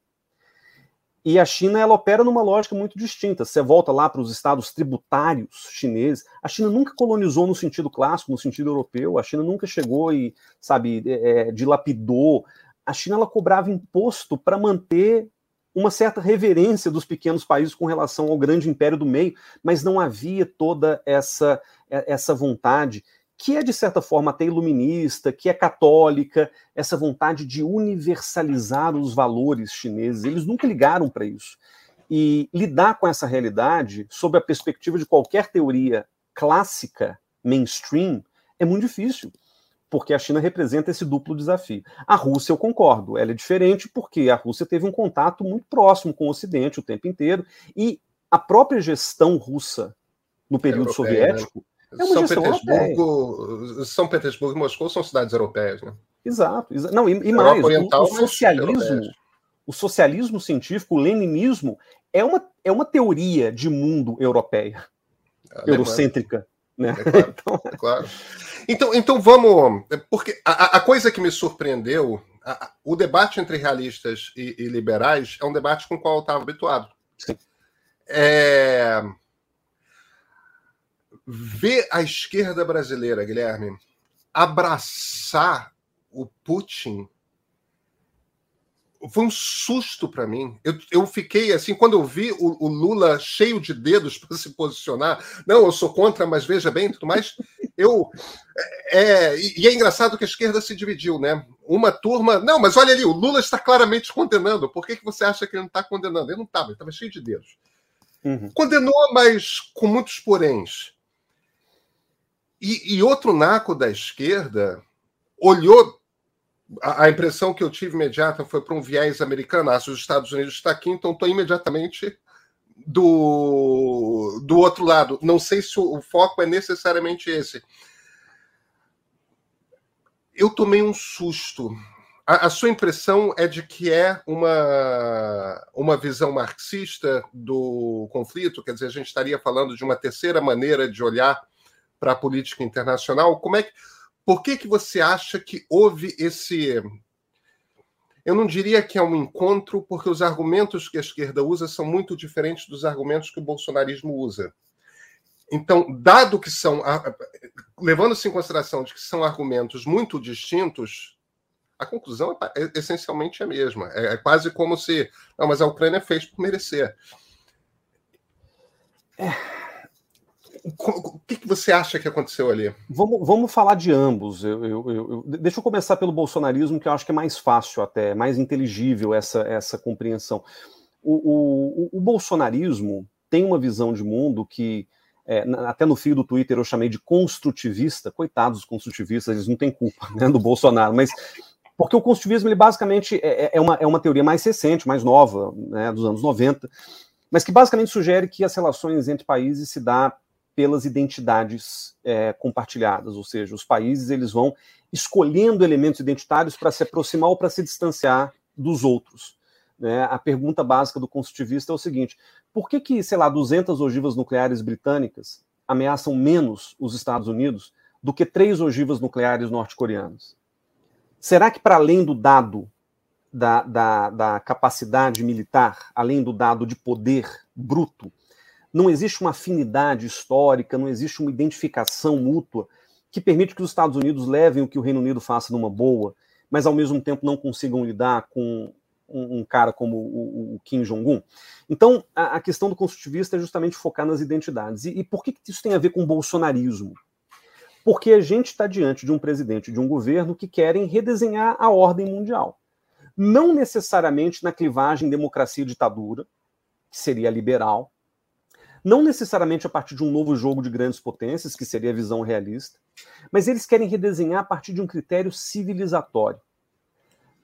[SPEAKER 2] E a China ela opera numa lógica muito distinta. Você volta lá para os estados tributários chineses. A China nunca colonizou no sentido clássico, no sentido europeu. A China nunca chegou e, sabe, é, é dilapidou. A China ela cobrava imposto para manter uma certa reverência dos pequenos países com relação ao grande império do meio, mas não havia toda essa essa vontade que é de certa forma até iluminista, que é católica, essa vontade de universalizar os valores chineses. Eles nunca ligaram para isso. E lidar com essa realidade, sob a perspectiva de qualquer teoria clássica, mainstream, é muito difícil, porque a China representa esse duplo desafio. A Rússia, eu concordo, ela é diferente porque a Rússia teve um contato muito próximo com o Ocidente o tempo inteiro, e a própria gestão russa no período europeia, né? soviético
[SPEAKER 1] né? É São Petersburgo, São Petersburgo e Moscou são cidades europeias, né?
[SPEAKER 2] Exato, não, e, e mais, Oriental, o, o socialismo, o socialismo científico, o leninismo, é uma, é uma teoria de mundo europeia, eurocêntrica. Né?
[SPEAKER 1] É claro, então... É claro. Então, então vamos. Porque a, a coisa que me surpreendeu, a, o debate entre realistas e, e, liberais é um debate com o qual eu estava habituado. Sim. É... Ver a esquerda brasileira, Guilherme, abraçar o Putin foi um susto para mim. Eu, eu fiquei assim, quando eu vi o, o Lula cheio de dedos para se posicionar, não, eu sou contra, mas veja bem, tudo mais. Eu é, é e é engraçado que a esquerda se dividiu, né? Uma turma, não, mas olha ali, o Lula está claramente condenando. Por que, que você acha que ele não está condenando? Ele não estava, ele estava cheio de dedos. Uhum. Condenou, mas com muitos poréns. E, e outro naco da esquerda olhou a, a, impressão que eu tive imediata foi para um viés americano. Ah, se os Estados Unidos está aqui, então estou imediatamente do, do outro lado. Não sei se o, o foco é necessariamente esse. Eu tomei um susto. A, sua impressão é de que é uma, uma visão marxista do conflito? Quer dizer, a gente estaria falando de uma terceira maneira de olhar para a política internacional? Como é que por que, que você acha que houve esse. Eu não diria que é um encontro, porque os argumentos que a esquerda usa são muito diferentes dos argumentos que o bolsonarismo usa. Então, dado que são. Levando-se em consideração de que são argumentos muito distintos, a conclusão é, é essencialmente a mesma. É, é, quase como se. Não, mas a Ucrânia fez por merecer. É o que, que, você acha que aconteceu ali?
[SPEAKER 2] Vamos, vamos falar de ambos. Eu, eu, eu, deixa eu começar pelo bolsonarismo, que eu acho que é mais fácil até, mais inteligível essa, essa compreensão. O, o, o bolsonarismo tem uma visão de mundo que, é, até no fio do Twitter eu chamei de construtivista. Coitados dos construtivistas, eles não têm culpa né, do Bolsonaro, mas porque o construtivismo ele basicamente é, é, é, uma, é uma teoria mais recente, mais nova, né, dos anos 90, mas que basicamente sugere que as relações entre países se dá pelas identidades é, compartilhadas, ou seja, os países eles vão escolhendo elementos identitários para se aproximar ou para se distanciar dos outros. Né? A pergunta básica do construtivista é o seguinte: por que que, sei lá, 200 ogivas nucleares britânicas ameaçam menos os Estados Unidos do que três ogivas nucleares norte-coreanas? Será que para além do dado da, da, da capacidade militar, além do dado de poder bruto, não existe uma afinidade histórica, não existe uma identificação mútua que permite que os Estados Unidos levem o que o Reino Unido faça numa boa, mas ao mesmo tempo não consigam lidar com um, um cara como o, o Kim Jong-un. Então, a, a, questão do construtivista é justamente focar nas identidades. E, e por que, que isso tem a ver com o bolsonarismo? Porque a gente está diante de um presidente de um governo que querem redesenhar a ordem mundial. Não necessariamente na clivagem democracia-ditadura, que seria liberal, não necessariamente a partir de um novo jogo de grandes potências, que seria a visão realista, mas eles querem redesenhar a partir de um critério civilizatório.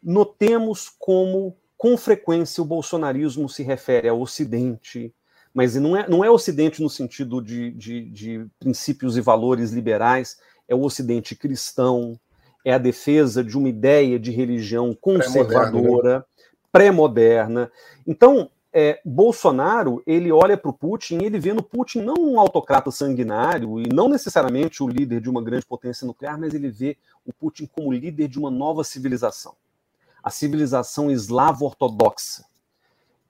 [SPEAKER 2] Notemos como, com frequência, o bolsonarismo se refere ao Ocidente, mas não é, não é Ocidente no sentido de, de, de princípios e valores liberais, é o Ocidente cristão, é a defesa de uma ideia de religião conservadora, pré-moderna. Né? Pré então, é, Bolsonaro ele olha para o Putin e ele vê no Putin não um autocrata sanguinário e não necessariamente o líder de uma grande potência nuclear, mas ele vê o Putin como líder de uma nova civilização, a civilização eslavo-ortodoxa.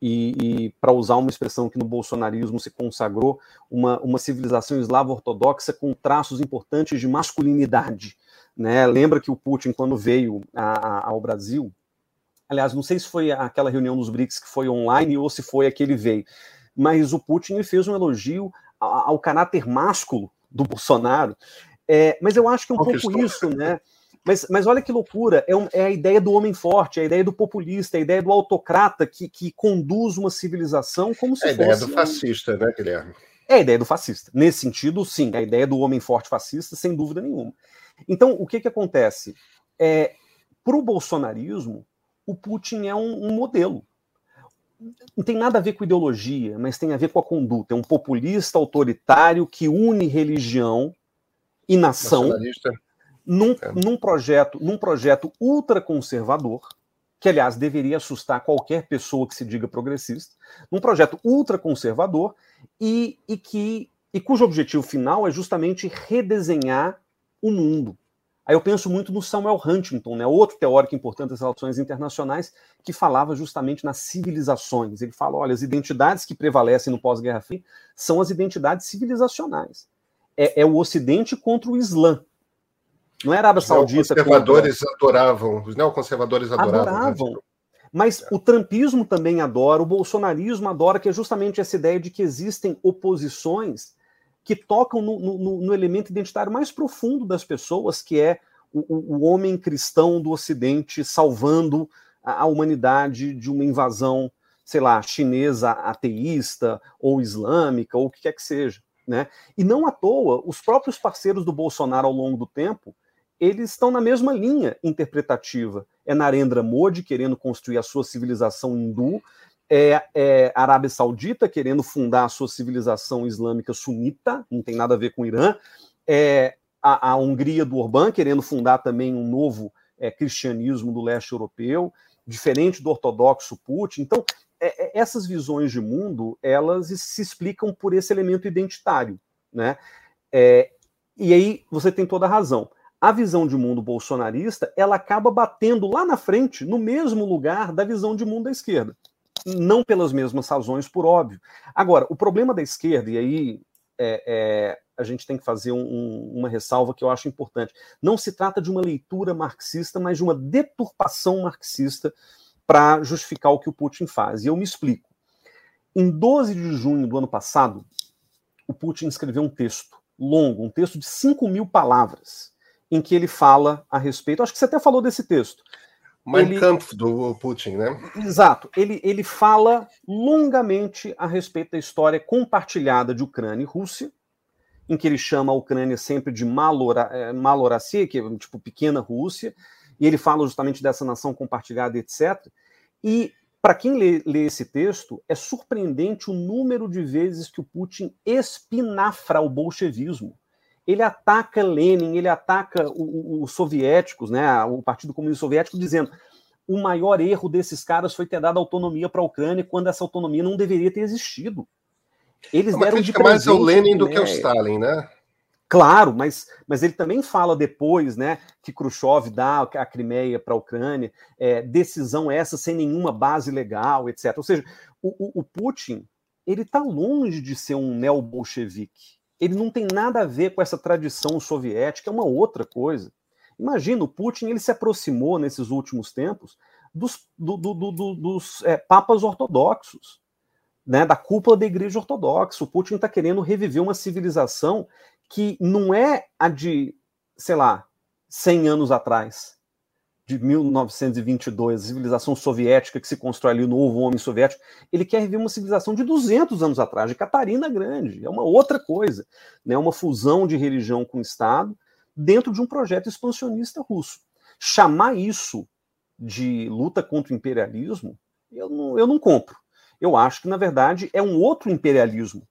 [SPEAKER 2] E, e para usar uma expressão que no bolsonarismo se consagrou, uma, uma civilização eslavo-ortodoxa com traços importantes de masculinidade. Né? Lembra que o Putin, quando veio a, a, ao Brasil, Aliás, não sei se foi aquela reunião dos BRICS que foi online ou se foi aquele veio, mas o Putin fez um elogio ao caráter másculo do Bolsonaro. É, mas eu acho que é um pouco isso, né? Mas, mas olha que loucura, é, um, é, a ideia do homem forte, é a ideia do populista, é a ideia do autocrata que, que conduz uma civilização como se
[SPEAKER 1] é
[SPEAKER 2] fosse...
[SPEAKER 1] É a ideia do fascista, né, Guilherme?
[SPEAKER 2] É a ideia do fascista. Nesse sentido, sim, a ideia do homem forte fascista, sem dúvida nenhuma. Então, o que, que acontece? É, Para o bolsonarismo, o Putin é um, um modelo não tem nada a ver com ideologia, mas tem a ver com a conduta. É um populista autoritário que une religião e nação num, é. num, projeto, num projeto ultraconservador, que, aliás, deveria assustar qualquer pessoa que se diga progressista, num projeto ultraconservador e, e, que, e cujo objetivo final é justamente redesenhar o mundo. Aí eu penso muito no Samuel Huntington, né, outro teórico importante das relações internacionais, que falava justamente nas civilizações. Ele fala: olha, as identidades que prevalecem no pós-Guerra Fria são as identidades civilizacionais. É, é, o Ocidente contra o Islã. Não é a Arábia Saudita. Os
[SPEAKER 1] conservadores contra... adoravam, os neoconservadores adoravam. Né? Adoravam.
[SPEAKER 2] Mas o trumpismo também adora, o bolsonarismo adora, que é justamente essa ideia de que existem oposições que tocam no, no, no elemento identitário mais profundo das pessoas, que é o, o homem cristão do Ocidente salvando a, a humanidade de uma invasão, sei lá, chinesa ateísta ou islâmica ou o que quer que seja. Né? E não à toa, os próprios parceiros do Bolsonaro ao longo do tempo, eles estão na mesma linha interpretativa. É Narendra Modi querendo construir a sua civilização hindu, é, é, Arábia Saudita querendo fundar a sua civilização islâmica sunita, não tem nada a ver com o Irã, é, a, a Hungria do Orbán querendo fundar também um novo é, cristianismo do leste europeu, diferente do ortodoxo Putin. Então, é, é, essas visões de mundo, elas se explicam por esse elemento identitário, né? e aí você tem toda a razão. A visão de mundo bolsonarista, ela acaba batendo lá na frente, no mesmo lugar da visão de mundo da esquerda não pelas mesmas razões, por óbvio. Agora, o problema da esquerda, e aí é, é, a gente tem que fazer um, um, uma ressalva que eu acho importante, não se trata de uma leitura marxista, mas de uma deturpação marxista para justificar o que o Putin faz. E eu me explico. Em 12 de junho do ano passado, o Putin escreveu um texto longo, um texto de 5 mil palavras, em que ele fala a respeito. Acho que você até falou desse texto
[SPEAKER 1] Mein ele, Kampf do Putin, né?
[SPEAKER 2] Exato. Ele, ele fala longamente a respeito da história compartilhada de Ucrânia e Rússia, em que ele chama a Ucrânia sempre de Malora, é, Maloracia, que é tipo pequena Rússia, e ele fala justamente dessa nação compartilhada, etc. E para quem lê, lê, esse texto, é surpreendente o número de vezes que o Putin espinafra o bolchevismo ele ataca Lenin, ele ataca os soviéticos, né, o Partido Comunista Soviético, dizendo o maior erro desses caras foi ter dado autonomia para a Ucrânia quando essa autonomia não deveria ter existido.
[SPEAKER 1] Eles Uma deram de mais ao Lenin do que ao Stalin, né?
[SPEAKER 2] Claro, mas, mas ele também fala depois, né, que Khrushchev dá a Crimeia para a Ucrânia, é, decisão essa sem nenhuma base legal, etc. Ou seja, o, o, o Putin ele está longe de ser um neo-bolchevique ele não tem nada a ver com essa tradição soviética, é uma outra coisa. Imagina, o Putin ele se aproximou nesses últimos tempos dos, do, do, do, dos é, papas ortodoxos, né, da cúpula da igreja ortodoxa. O Putin está querendo reviver uma civilização que não é a de, sei lá, 100 anos atrás de 1922, a civilização soviética que se constrói ali, o novo homem soviético, ele quer rever uma civilização de 200 anos atrás, de Catarina Grande. É uma outra coisa, né? uma fusão de religião com Estado dentro de um projeto expansionista russo. Chamar isso de luta contra o imperialismo, eu não, eu não compro. Eu acho que, na verdade, é um outro imperialismo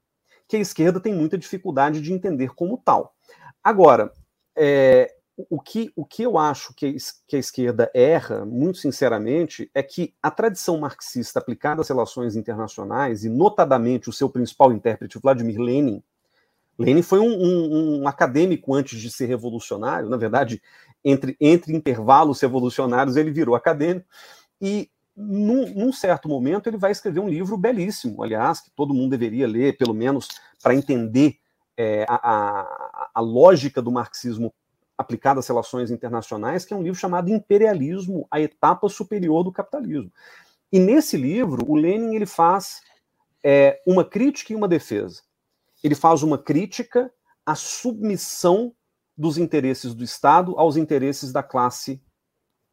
[SPEAKER 2] que a esquerda tem muita dificuldade de entender como tal. Agora, é, o que, o que eu acho que, que a esquerda erra, muito sinceramente, é que a tradição marxista aplicada às relações internacionais, e notadamente o seu principal intérprete, Vladimir Lenin, Lenin foi um, um, um, acadêmico antes de ser revolucionário, na verdade, entre, entre intervalos revolucionários ele virou acadêmico, e num, num, certo momento ele vai escrever um livro belíssimo, aliás, que todo mundo deveria ler, pelo menos para entender é, a, a, a, lógica do marxismo aplicado às relações internacionais, que é um livro chamado Imperialismo, a etapa superior do capitalismo. E nesse livro, o Lenin ele faz é, uma crítica e uma defesa. Ele faz uma crítica à submissão dos interesses do Estado aos interesses da classe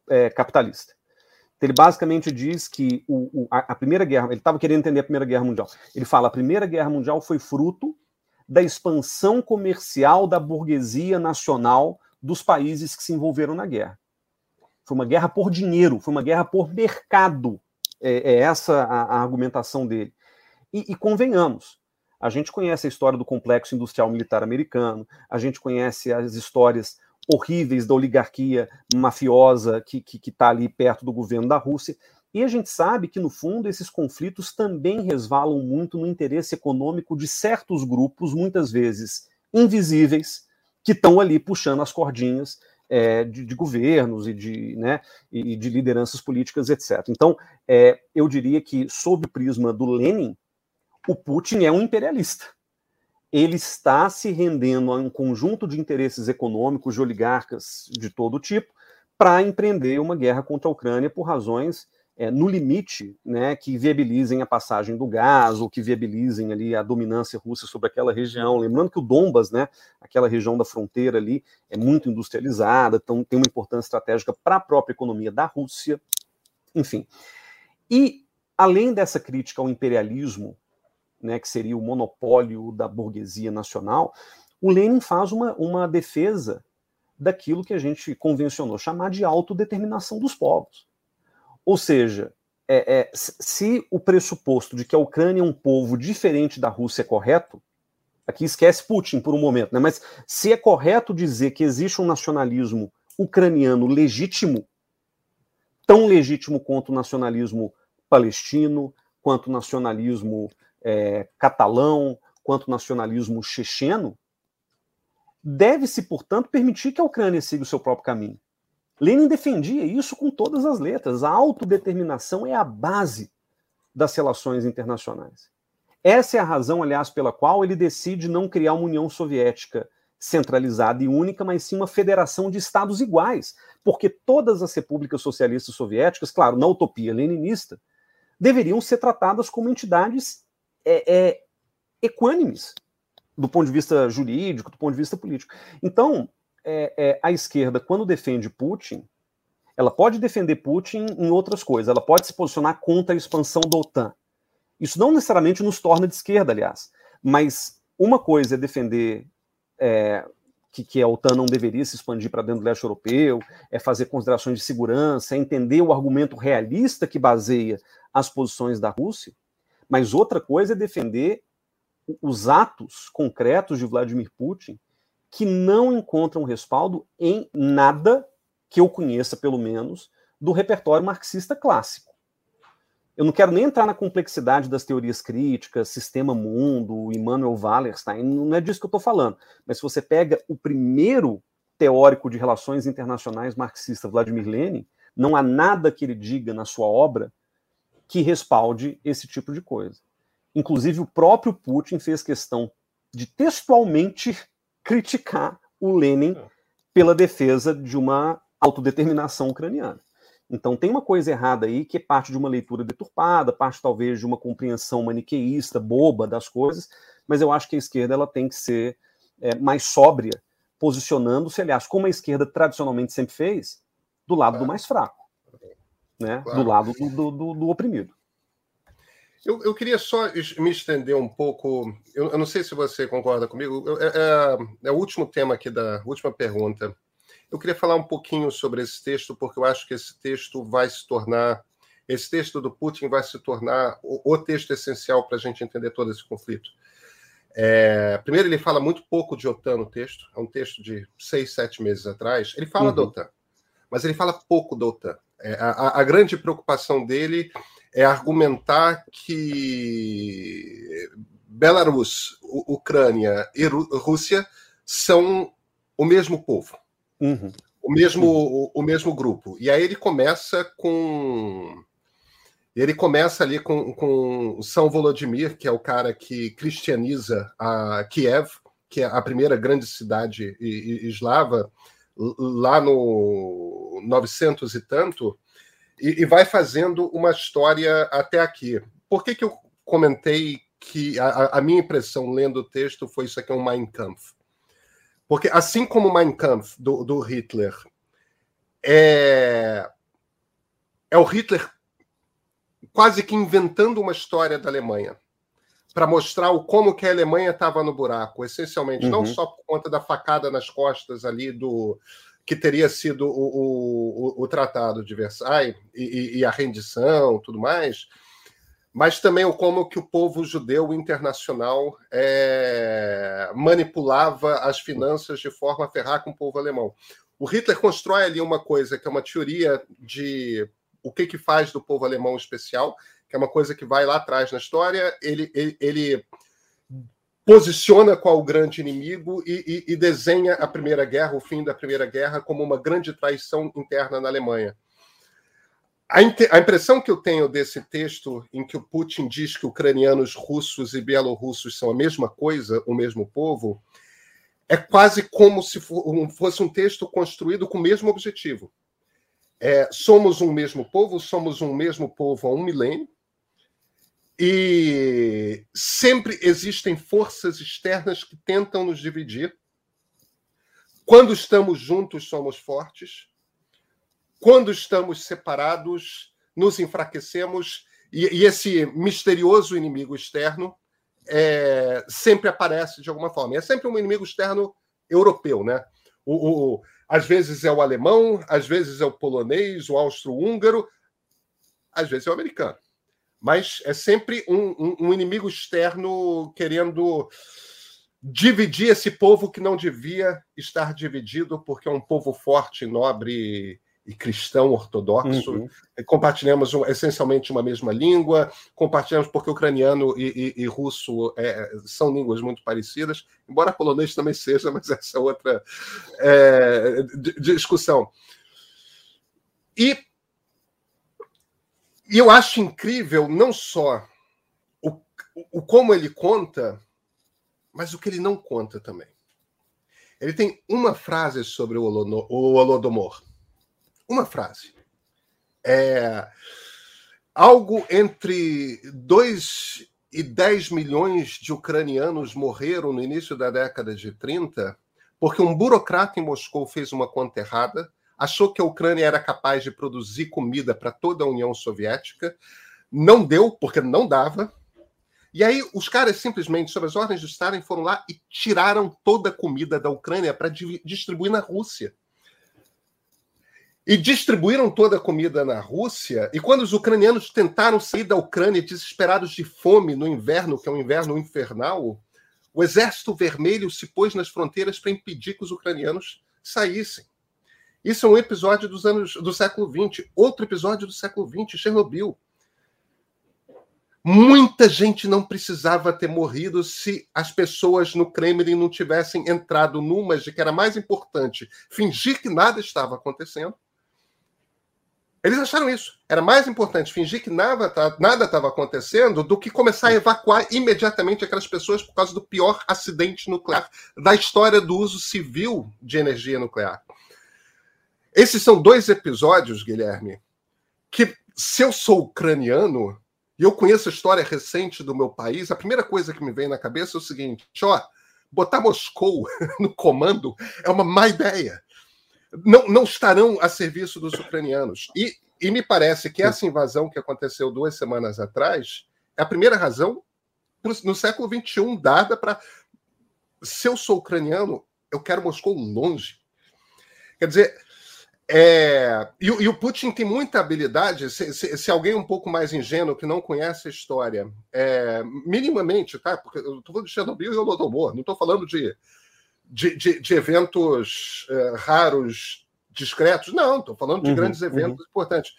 [SPEAKER 2] é, capitalista. Ele basicamente diz que o, o, a, a, Primeira Guerra, ele estava querendo entender a Primeira Guerra Mundial. Ele fala: a Primeira Guerra Mundial foi fruto da expansão comercial da burguesia nacional dos países que se envolveram na guerra. Foi uma guerra por dinheiro, foi uma guerra por mercado. É, é essa a, a, argumentação dele. E, e convenhamos, a gente conhece a história do complexo industrial militar americano, a gente conhece as histórias horríveis da oligarquia mafiosa que está que, que tá ali perto do governo da Rússia. E a gente sabe que, no fundo, esses conflitos também resvalam muito no interesse econômico de certos grupos, muitas vezes invisíveis, que estão ali puxando as cordinhas é, de, de, governos e de, né, e de lideranças políticas, etc. Então, é, eu diria que, sob o prisma do Lenin, o Putin é um imperialista. Ele está se rendendo a um conjunto de interesses econômicos de oligarcas de todo tipo para empreender uma guerra contra a Ucrânia por razões é, no limite, né, que viabilizem a passagem do gás ou que viabilizem ali a dominância russa sobre aquela região. Lembrando que o Donbas, né, aquela região da fronteira ali, é muito industrializada, então tem uma importância estratégica para a própria economia da Rússia. Enfim. E além dessa crítica ao imperialismo né, que seria o monopólio da burguesia nacional, o Lenin faz uma, uma defesa daquilo que a gente convencionou chamar de autodeterminação dos povos. Ou seja, é, é, se o pressuposto de que a Ucrânia é um povo diferente da Rússia é correto, aqui esquece Putin por um momento, né? mas se é correto dizer que existe um nacionalismo ucraniano legítimo, tão legítimo quanto o nacionalismo palestino, quanto o nacionalismo é, catalão quanto nacionalismo checheno, deve-se, portanto, permitir que a Ucrânia siga o seu próprio caminho. Lenin defendia isso com todas as letras. A autodeterminação é a base das relações internacionais. Essa é a razão, aliás, pela qual ele decide não criar uma União Soviética centralizada e única, mas sim uma federação de estados iguais, porque todas as repúblicas socialistas soviéticas, claro, na utopia leninista, deveriam ser tratadas como entidades é, é, equânimes do ponto de vista jurídico, do ponto de vista político. Então, é, é, a esquerda, quando defende Putin, ela pode defender Putin em outras coisas, ela pode se posicionar contra a expansão da OTAN. Isso não necessariamente nos torna de esquerda, aliás, mas uma coisa é defender é, que, que, a OTAN não deveria se expandir para dentro do leste europeu, é fazer considerações de segurança, é entender o argumento realista que baseia as posições da Rússia. Mas outra coisa é defender os atos concretos de Vladimir Putin que não encontram respaldo em nada que eu conheça, pelo menos, do repertório marxista clássico. Eu não quero nem entrar na complexidade das teorias críticas, sistema mundo, Immanuel Wallerstein, não é disso que eu estou falando. Mas se você pega o primeiro teórico de relações internacionais marxista, Vladimir Lenin, não há nada que ele diga na sua obra que respalde esse tipo de coisa. Inclusive, o próprio Putin fez questão de textualmente criticar o Lenin pela defesa de uma autodeterminação ucraniana. Então, tem uma coisa errada aí que é parte de uma leitura deturpada, parte talvez de uma compreensão maniqueísta, boba das coisas, mas eu acho que a esquerda ela tem que ser é, mais sóbria, posicionando-se, aliás, como a esquerda tradicionalmente sempre fez, do lado do mais fraco né, claro. do lado do, do, do oprimido.
[SPEAKER 1] Eu, eu, queria só me estender um pouco. Eu, eu não sei se você concorda comigo. É, é, é, o último tema aqui da última pergunta. Eu queria falar um pouquinho sobre esse texto, porque eu acho que esse texto vai se tornar. Esse texto do Putin vai se tornar o, o texto essencial para a gente entender todo esse conflito. É, primeiro, ele fala muito pouco de OTAN no texto. É um texto de seis, sete meses atrás. Ele fala uhum. da OTAN, mas ele fala pouco da OTAN. É, a, a, grande preocupação dele é argumentar que Belarus, Ucrânia e Rússia são o mesmo povo, uhum. o mesmo o, o, mesmo grupo. E aí ele começa com ele começa ali com, com São Volodymyr, que é o cara que cristianiza a Kiev, que é a primeira grande cidade eslava lá no 900 e tanto, e, e, vai fazendo uma história até aqui. Por que, que eu comentei que a, a minha impressão lendo o texto foi isso aqui é um Mein Kampf? Porque assim como Mein Kampf do, do Hitler é, é o Hitler quase que inventando uma história da Alemanha para mostrar o como que a Alemanha estava no buraco, essencialmente, uhum. não só por conta da facada nas costas ali do que teria sido o, o, o Tratado de Versailles e, e, a rendição, tudo mais, mas também o como que o povo judeu internacional é, manipulava as finanças de forma a ferrar com o povo alemão. O Hitler constrói ali uma coisa que é uma teoria de o que, que faz do povo alemão especial, que é uma coisa que vai lá atrás na história. Ele, ele, ele posiciona qual o grande inimigo e, e, e, desenha a Primeira Guerra, o fim da Primeira Guerra, como uma grande traição interna na Alemanha. A, a, impressão que eu tenho desse texto, em que o Putin diz que ucranianos, russos e bielorrussos são a mesma coisa, o mesmo povo, é quase como se fosse um texto construído com o mesmo objetivo. É, somos um mesmo povo, somos um mesmo povo há um milênio, e sempre existem forças externas que tentam nos dividir. Quando estamos juntos, somos fortes. Quando estamos separados, nos enfraquecemos. E, e esse misterioso inimigo externo é, sempre aparece de alguma forma. E é sempre um inimigo externo europeu, né? O, o, às vezes é o alemão, às vezes é o polonês, o austro-húngaro, às vezes é o americano. Mas é sempre um, um, um inimigo externo querendo dividir esse povo que não devia estar dividido, porque é um povo forte, nobre e cristão ortodoxo. Uhum. Compartilhamos essencialmente uma mesma língua, compartilhamos porque ucraniano e, e, e russo é, são línguas muito parecidas, embora polonês também seja, mas essa é outra é, discussão. E, e, eu acho incrível não só o, o como ele conta, mas o que ele não conta também. Ele tem uma frase sobre o Holodomor uma frase. É, algo entre 2 e 10 milhões de ucranianos morreram no início da década de 30 porque um burocrata em Moscou fez uma conta errada, achou que a Ucrânia era capaz de produzir comida para toda a União Soviética, não deu, porque não dava. E aí os caras simplesmente, sob as ordens de Stalin, foram lá e tiraram toda a comida da Ucrânia para distribuir na Rússia e distribuíram toda a comida na Rússia. E quando os ucranianos tentaram sair da Ucrânia desesperados de fome no inverno, que é um inverno infernal, o Exército Vermelho se pôs nas fronteiras para impedir que os ucranianos saíssem. Isso é um episódio dos anos do século XX, outro episódio do século XX, Chernobyl. Muita gente não precisava ter morrido se as pessoas no Kremlin não tivessem entrado numa de que era mais importante fingir que nada estava acontecendo eles acharam isso. Era mais importante fingir que nada estava acontecendo do que começar a evacuar imediatamente aquelas pessoas por causa do pior acidente nuclear da história do uso civil de energia nuclear. Esses são dois episódios, Guilherme, que se eu sou ucraniano e eu conheço a história recente do meu país, a primeira coisa que me vem na cabeça é o seguinte: ó, botar Moscou no comando é uma má ideia não, não estarão a serviço dos ucranianos. E, e me parece que essa invasão que aconteceu duas semanas atrás é a primeira razão no século XXI dada para. Se eu sou ucraniano, eu quero Moscou longe. Quer dizer, é, e, e, o Putin tem muita habilidade. Se, se, se, alguém um pouco mais ingênuo que não conhece a história, é, minimamente, tá? Porque eu estou falando de Chernobyl e Holodomor, não estou falando de de, de, de eventos uh, raros, discretos. Não, estou falando de uhum, grandes eventos uhum. importantes.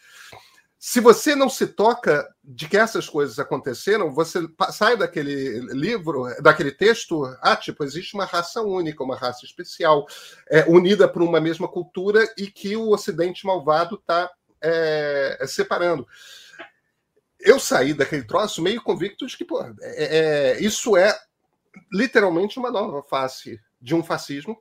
[SPEAKER 1] Se você não se toca de que essas coisas aconteceram, você sai daquele livro, daquele texto, ah, tipo, existe uma raça única, uma raça especial, é, unida por uma mesma cultura e que o Ocidente malvado está é, separando. Eu saí daquele troço meio convicto de que pô, é, é, isso é literalmente uma nova face de um fascismo.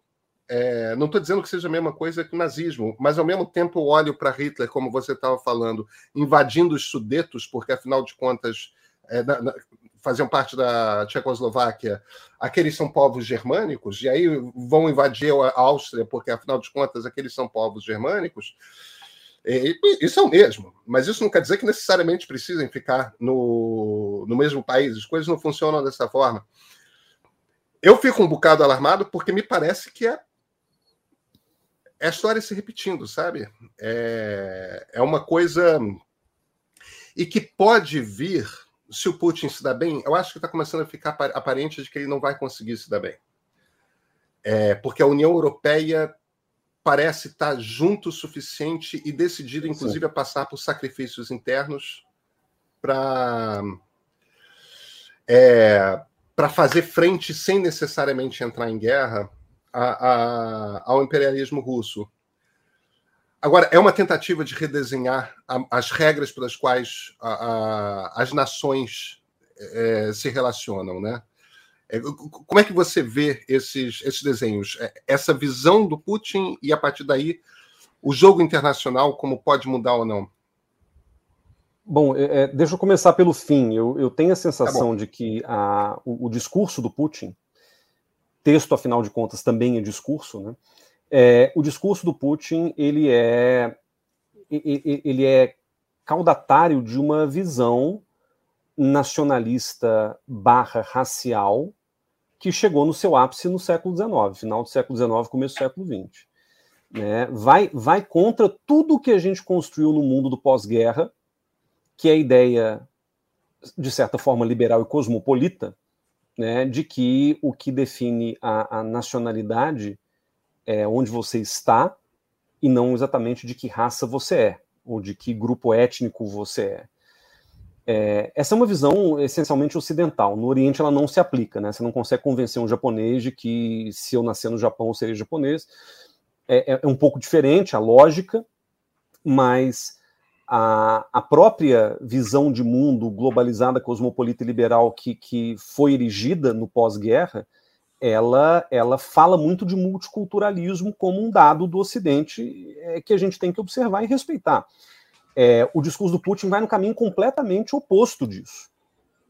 [SPEAKER 1] É, não estou dizendo que seja a mesma coisa que o nazismo, mas ao mesmo tempo olho para Hitler, como você estava falando, invadindo os Sudetos, porque afinal de contas, é, na, na, faziam parte da Tchecoslováquia, aqueles são povos germânicos, e aí vão invadir a Áustria, porque afinal de contas aqueles são povos germânicos. E, isso é o mesmo, mas isso não quer dizer que necessariamente precisem ficar no, no mesmo país, as coisas não funcionam dessa forma. Eu fico um bocado alarmado porque me parece que é, é a história se repetindo, sabe? É, é uma coisa. E que pode vir, se o Putin se dá bem, eu acho que está começando a ficar aparente de que ele não vai conseguir se dar bem. É, porque a União Europeia parece estar junto o suficiente e decidida, inclusive, Sim. a passar por sacrifícios internos para é, para fazer frente sem necessariamente entrar em guerra a, a, ao imperialismo russo. Agora, é uma tentativa de redesenhar a, as regras pelas quais as nações é, se relacionam, né? É, como é que você vê esses, esses desenhos? É, essa visão do Putin e, a partir daí, o jogo internacional, como pode mudar ou não?
[SPEAKER 2] Bom, é, é, deixa eu começar pelo fim. Eu, eu tenho a sensação tá de que a, o, o, discurso do Putin, texto, afinal de contas, também é discurso, né? É, o discurso do Putin ele é ele é caudatário de uma visão nacionalista barra racial que chegou no seu ápice no século XIX, final do século XIX, começo do século XX. Né? Vai, vai contra tudo que a gente construiu no mundo do pós-guerra, que é a ideia, de certa forma, liberal e cosmopolita, né, de que o que define a, a nacionalidade é onde você está e não exatamente de que raça você é, ou de que grupo étnico você é. É, essa é uma visão essencialmente ocidental. No Oriente ela não se aplica, né? Você não consegue convencer um japonês de que se eu nascer no Japão eu serei japonês. É, é, é um pouco diferente a lógica, mas a, a, própria visão de mundo globalizada, cosmopolita e liberal que, que foi erigida no pós-guerra, ela, ela fala muito de multiculturalismo como um dado do Ocidente é, que a gente tem que observar e respeitar. É, o discurso do Putin vai no caminho completamente oposto disso,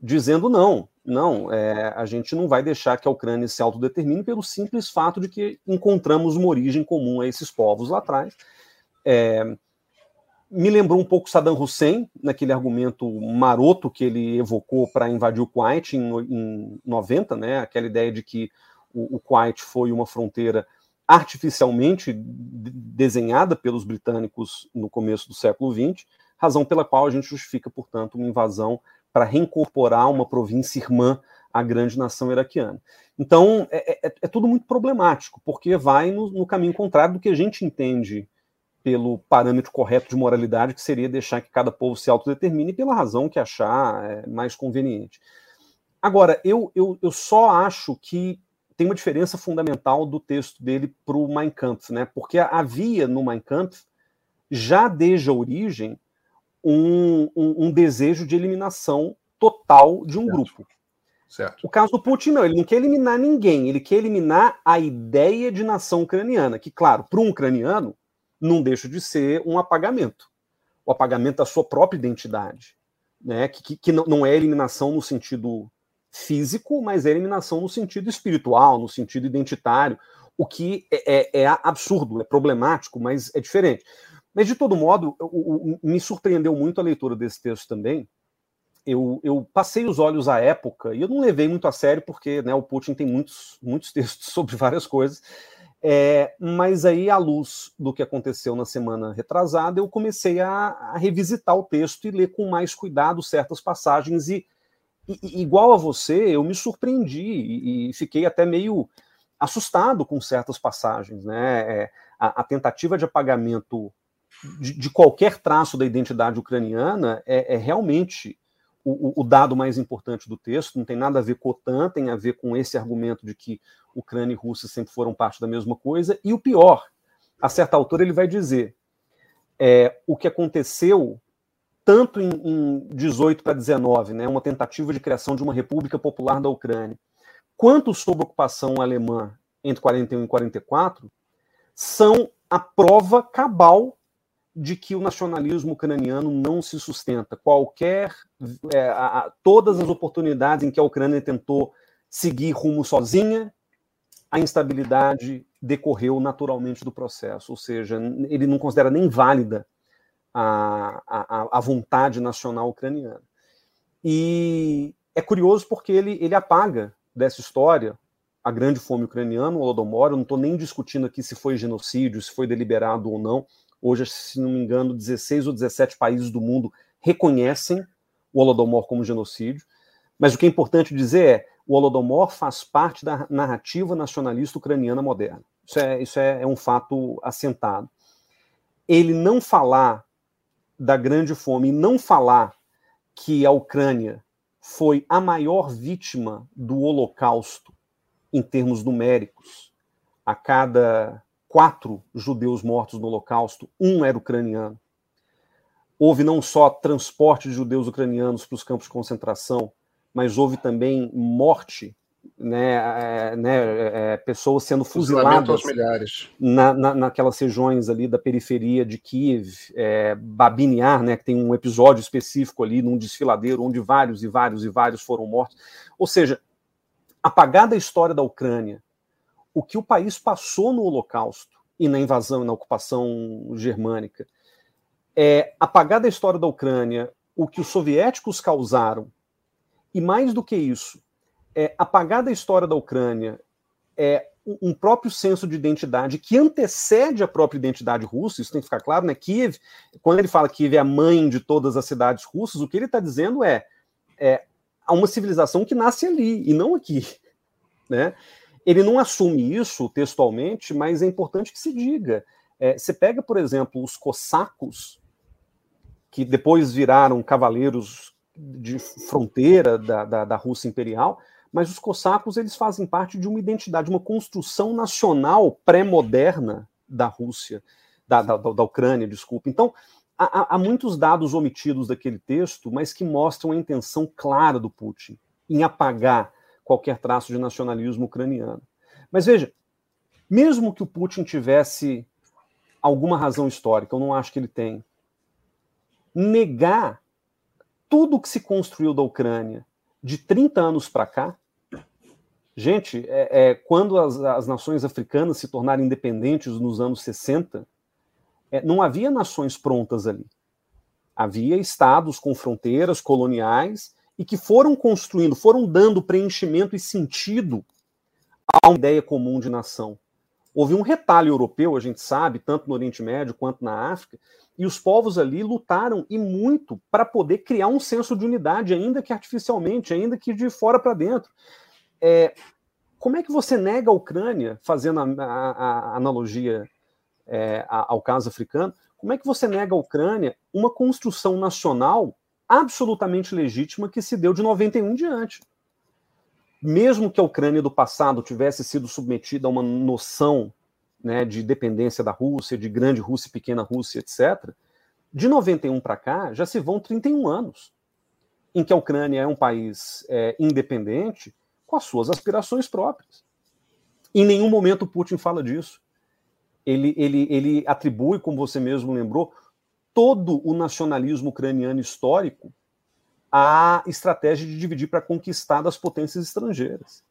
[SPEAKER 2] dizendo não, não, é, a gente não vai deixar que a Ucrânia se autodetermine pelo simples fato de que encontramos uma origem comum a esses povos lá atrás. É, me lembrou um pouco Saddam Hussein, naquele argumento maroto que ele evocou para invadir o Kuwait em, em 90, né, aquela ideia de que o, o Kuwait foi uma fronteira artificialmente desenhada pelos britânicos no começo do século XX, razão pela qual a gente justifica, portanto, uma invasão para reincorporar uma província irmã à grande nação iraquiana. Então, é, é, é tudo muito problemático, porque vai no, no, caminho contrário do que a gente entende pelo parâmetro correto de moralidade, que seria deixar que cada povo se autodetermine pela razão que achar é, mais conveniente. Agora, eu, eu, eu só acho que tem uma diferença fundamental do texto dele para o Mein Kampf, né? Porque havia no Mein Kampf, já desde a origem, um, um, um desejo de eliminação total de um certo. grupo. Certo. O caso do Putin, não, ele não quer eliminar ninguém, ele quer eliminar a ideia de nação ucraniana, que, claro, para um ucraniano, não deixa de ser um apagamento o apagamento da sua própria identidade, né? que, que, não é eliminação no sentido físico, mas é eliminação no sentido espiritual, no sentido identitário, o que é, é, é absurdo, é problemático, mas é diferente. Mas, de todo modo, o, o, me surpreendeu muito a leitura desse texto também. Eu, eu, passei os olhos à época, e eu não levei muito a sério, porque né, o Putin tem muitos, muitos textos sobre várias coisas, é, mas aí, à luz do que aconteceu na semana retrasada, eu comecei a, a revisitar o texto e ler com mais cuidado certas passagens e e, igual a você, eu me surpreendi e, e, fiquei até meio assustado com certas passagens. Né? É, a, a, tentativa de apagamento de, de, qualquer traço da identidade ucraniana é, é realmente o, o, dado mais importante do texto. Não tem nada a ver com a OTAN, tem a ver com esse argumento de que Ucrânia e Rússia sempre foram parte da mesma coisa. E o pior, a certa altura ele vai dizer é, o que aconteceu tanto em, em 18 para 19, né, uma tentativa de criação de uma república popular da Ucrânia, quanto sob ocupação alemã entre 41 e 44, são a prova cabal de que o nacionalismo ucraniano não se sustenta. Qualquer, é, a, todas as oportunidades em que a Ucrânia tentou seguir rumo sozinha, a instabilidade decorreu naturalmente do processo, ou seja, ele não considera nem válida a, a, a vontade nacional ucraniana. E é curioso porque ele, ele apaga dessa história a grande fome ucraniana, o Holodomor. Eu não estou nem discutindo aqui se foi genocídio, se foi deliberado ou não. Hoje, se não me engano, 16 ou 17 países do mundo reconhecem o Holodomor como genocídio. Mas o que é importante dizer é o Holodomor faz parte da narrativa nacionalista ucraniana moderna. Isso é, isso é, é um fato assentado. Ele não falar da grande fome e não falar que a Ucrânia foi a maior vítima do Holocausto em termos numéricos. A cada quatro judeus mortos no Holocausto, um era ucraniano. Houve não só transporte de judeus ucranianos para os campos de concentração, mas houve também morte, né, é, né, é, pessoas sendo fuziladas na, na, naquelas regiões ali da periferia de Kiev, é, Babiniar, né, que tem um episódio específico ali num desfiladeiro onde vários e vários e vários foram mortos. Ou seja, apagada a história da Ucrânia, o que o país passou no Holocausto e na invasão e na ocupação germânica, é apagada a história da Ucrânia, o que os soviéticos causaram, e mais do que isso, é apagada a história da Ucrânia, é um próprio senso de identidade que antecede a própria identidade russa, isso tem que ficar claro, né? Kiev, quando ele fala que Kiev é a mãe de todas as cidades russas, o que ele está dizendo é, é a uma civilização que nasce ali e não aqui, né? Ele não assume isso textualmente, mas é importante que se diga. É, você pega, por exemplo, os cossacos, que depois viraram cavaleiros de fronteira da, da, da Rússia imperial, mas os cossacos eles fazem parte de uma identidade, uma construção nacional pré-moderna da Rússia, da, da, da Ucrânia, desculpa. Então, há, há muitos dados omitidos daquele texto, mas que mostram a intenção clara do Putin em apagar qualquer traço de nacionalismo ucraniano. Mas veja, mesmo que o Putin tivesse alguma razão histórica, eu não acho que ele tem, negar tudo que se construiu da Ucrânia de 30 anos para cá, gente, é, é quando as, as, nações africanas se tornaram independentes nos anos 60, é, não havia nações prontas ali. Havia estados com fronteiras coloniais e que foram construindo, foram dando preenchimento e sentido a uma ideia comum de nação. Houve um retalho europeu, a gente sabe, tanto no Oriente Médio quanto na África, e os povos ali lutaram e muito para poder criar um senso de unidade, ainda que artificialmente, ainda que de fora para dentro. É, como é que você nega a Ucrânia, fazendo a, a, a analogia é, ao caso africano, como é que você nega a Ucrânia uma construção nacional absolutamente legítima que se deu de 91 em diante? Mesmo que a Ucrânia do passado tivesse sido submetida a uma noção né, de dependência da Rússia, de grande Rússia, pequena Rússia, etc., de 91 para cá já se vão 31 anos em que a Ucrânia é um país é, independente com as suas aspirações próprias. Em nenhum momento Putin fala disso ele, ele, ele atribui, como você mesmo lembrou, todo o nacionalismo ucraniano histórico à estratégia de dividir para conquistar das potências estrangeiras.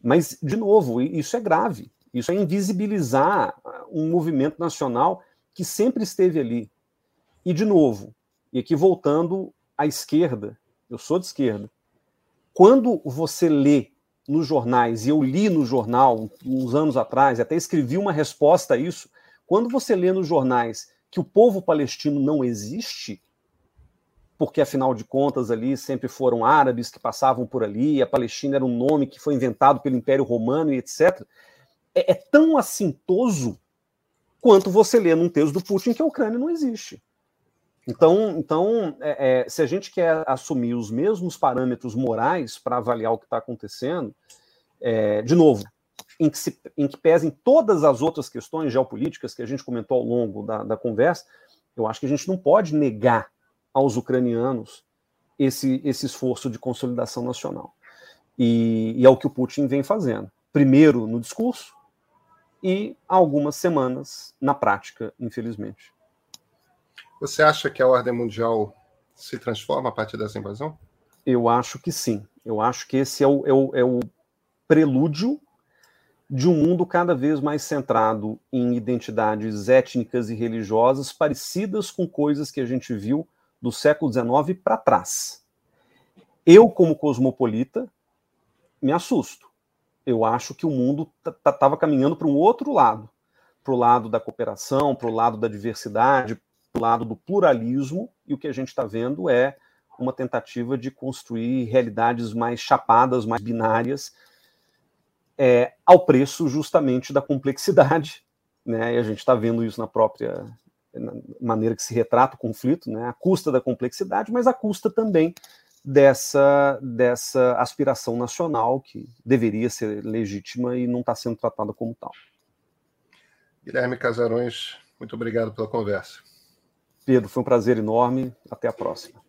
[SPEAKER 2] Mas, de novo, isso é grave. Isso é invisibilizar um movimento nacional que sempre esteve ali. E, de novo, e aqui voltando à esquerda, eu sou de esquerda, quando você lê nos jornais, e eu li no jornal uns anos atrás, até escrevi uma resposta a isso. Quando você lê nos jornais que o povo palestino não existe, porque afinal de contas ali sempre foram árabes que passavam por ali, a Palestina era um nome que foi inventado pelo Império Romano e etc. É, é tão assintoso quanto você lê num texto do Putin que a Ucrânia não existe. Então, então é, é, se a gente quer assumir os mesmos parâmetros morais para avaliar o que está acontecendo, é, de novo, em que, se, em que pesem todas as outras questões geopolíticas que a gente comentou ao longo da, da conversa, eu acho que a gente não pode negar aos ucranianos esse, esse esforço de consolidação nacional. E, e é o que o Putin vem fazendo. Primeiro no discurso e há algumas semanas na prática, infelizmente.
[SPEAKER 1] Você acha que a ordem mundial se transforma a partir dessa invasão?
[SPEAKER 2] Eu acho que sim. Eu acho que esse é o, é o, é o prelúdio de um mundo cada vez mais centrado em identidades étnicas e religiosas parecidas com coisas que a gente viu do século XIX para trás. Eu, como cosmopolita, me assusto. Eu acho que o mundo estava caminhando para um outro lado para o lado da cooperação, para o lado da diversidade, para o lado do pluralismo, e o que a gente está vendo é uma tentativa de construir realidades mais chapadas, mais binárias, é, ao preço justamente da complexidade, né? E a gente está vendo isso na própria na maneira que se retrata o conflito, né? A custa da complexidade, mas a custa também dessa dessa aspiração nacional que deveria ser legítima e não está sendo tratada como tal.
[SPEAKER 1] Guilherme Casarões, muito obrigado pela conversa.
[SPEAKER 2] Pedro, foi um prazer enorme. Até a próxima.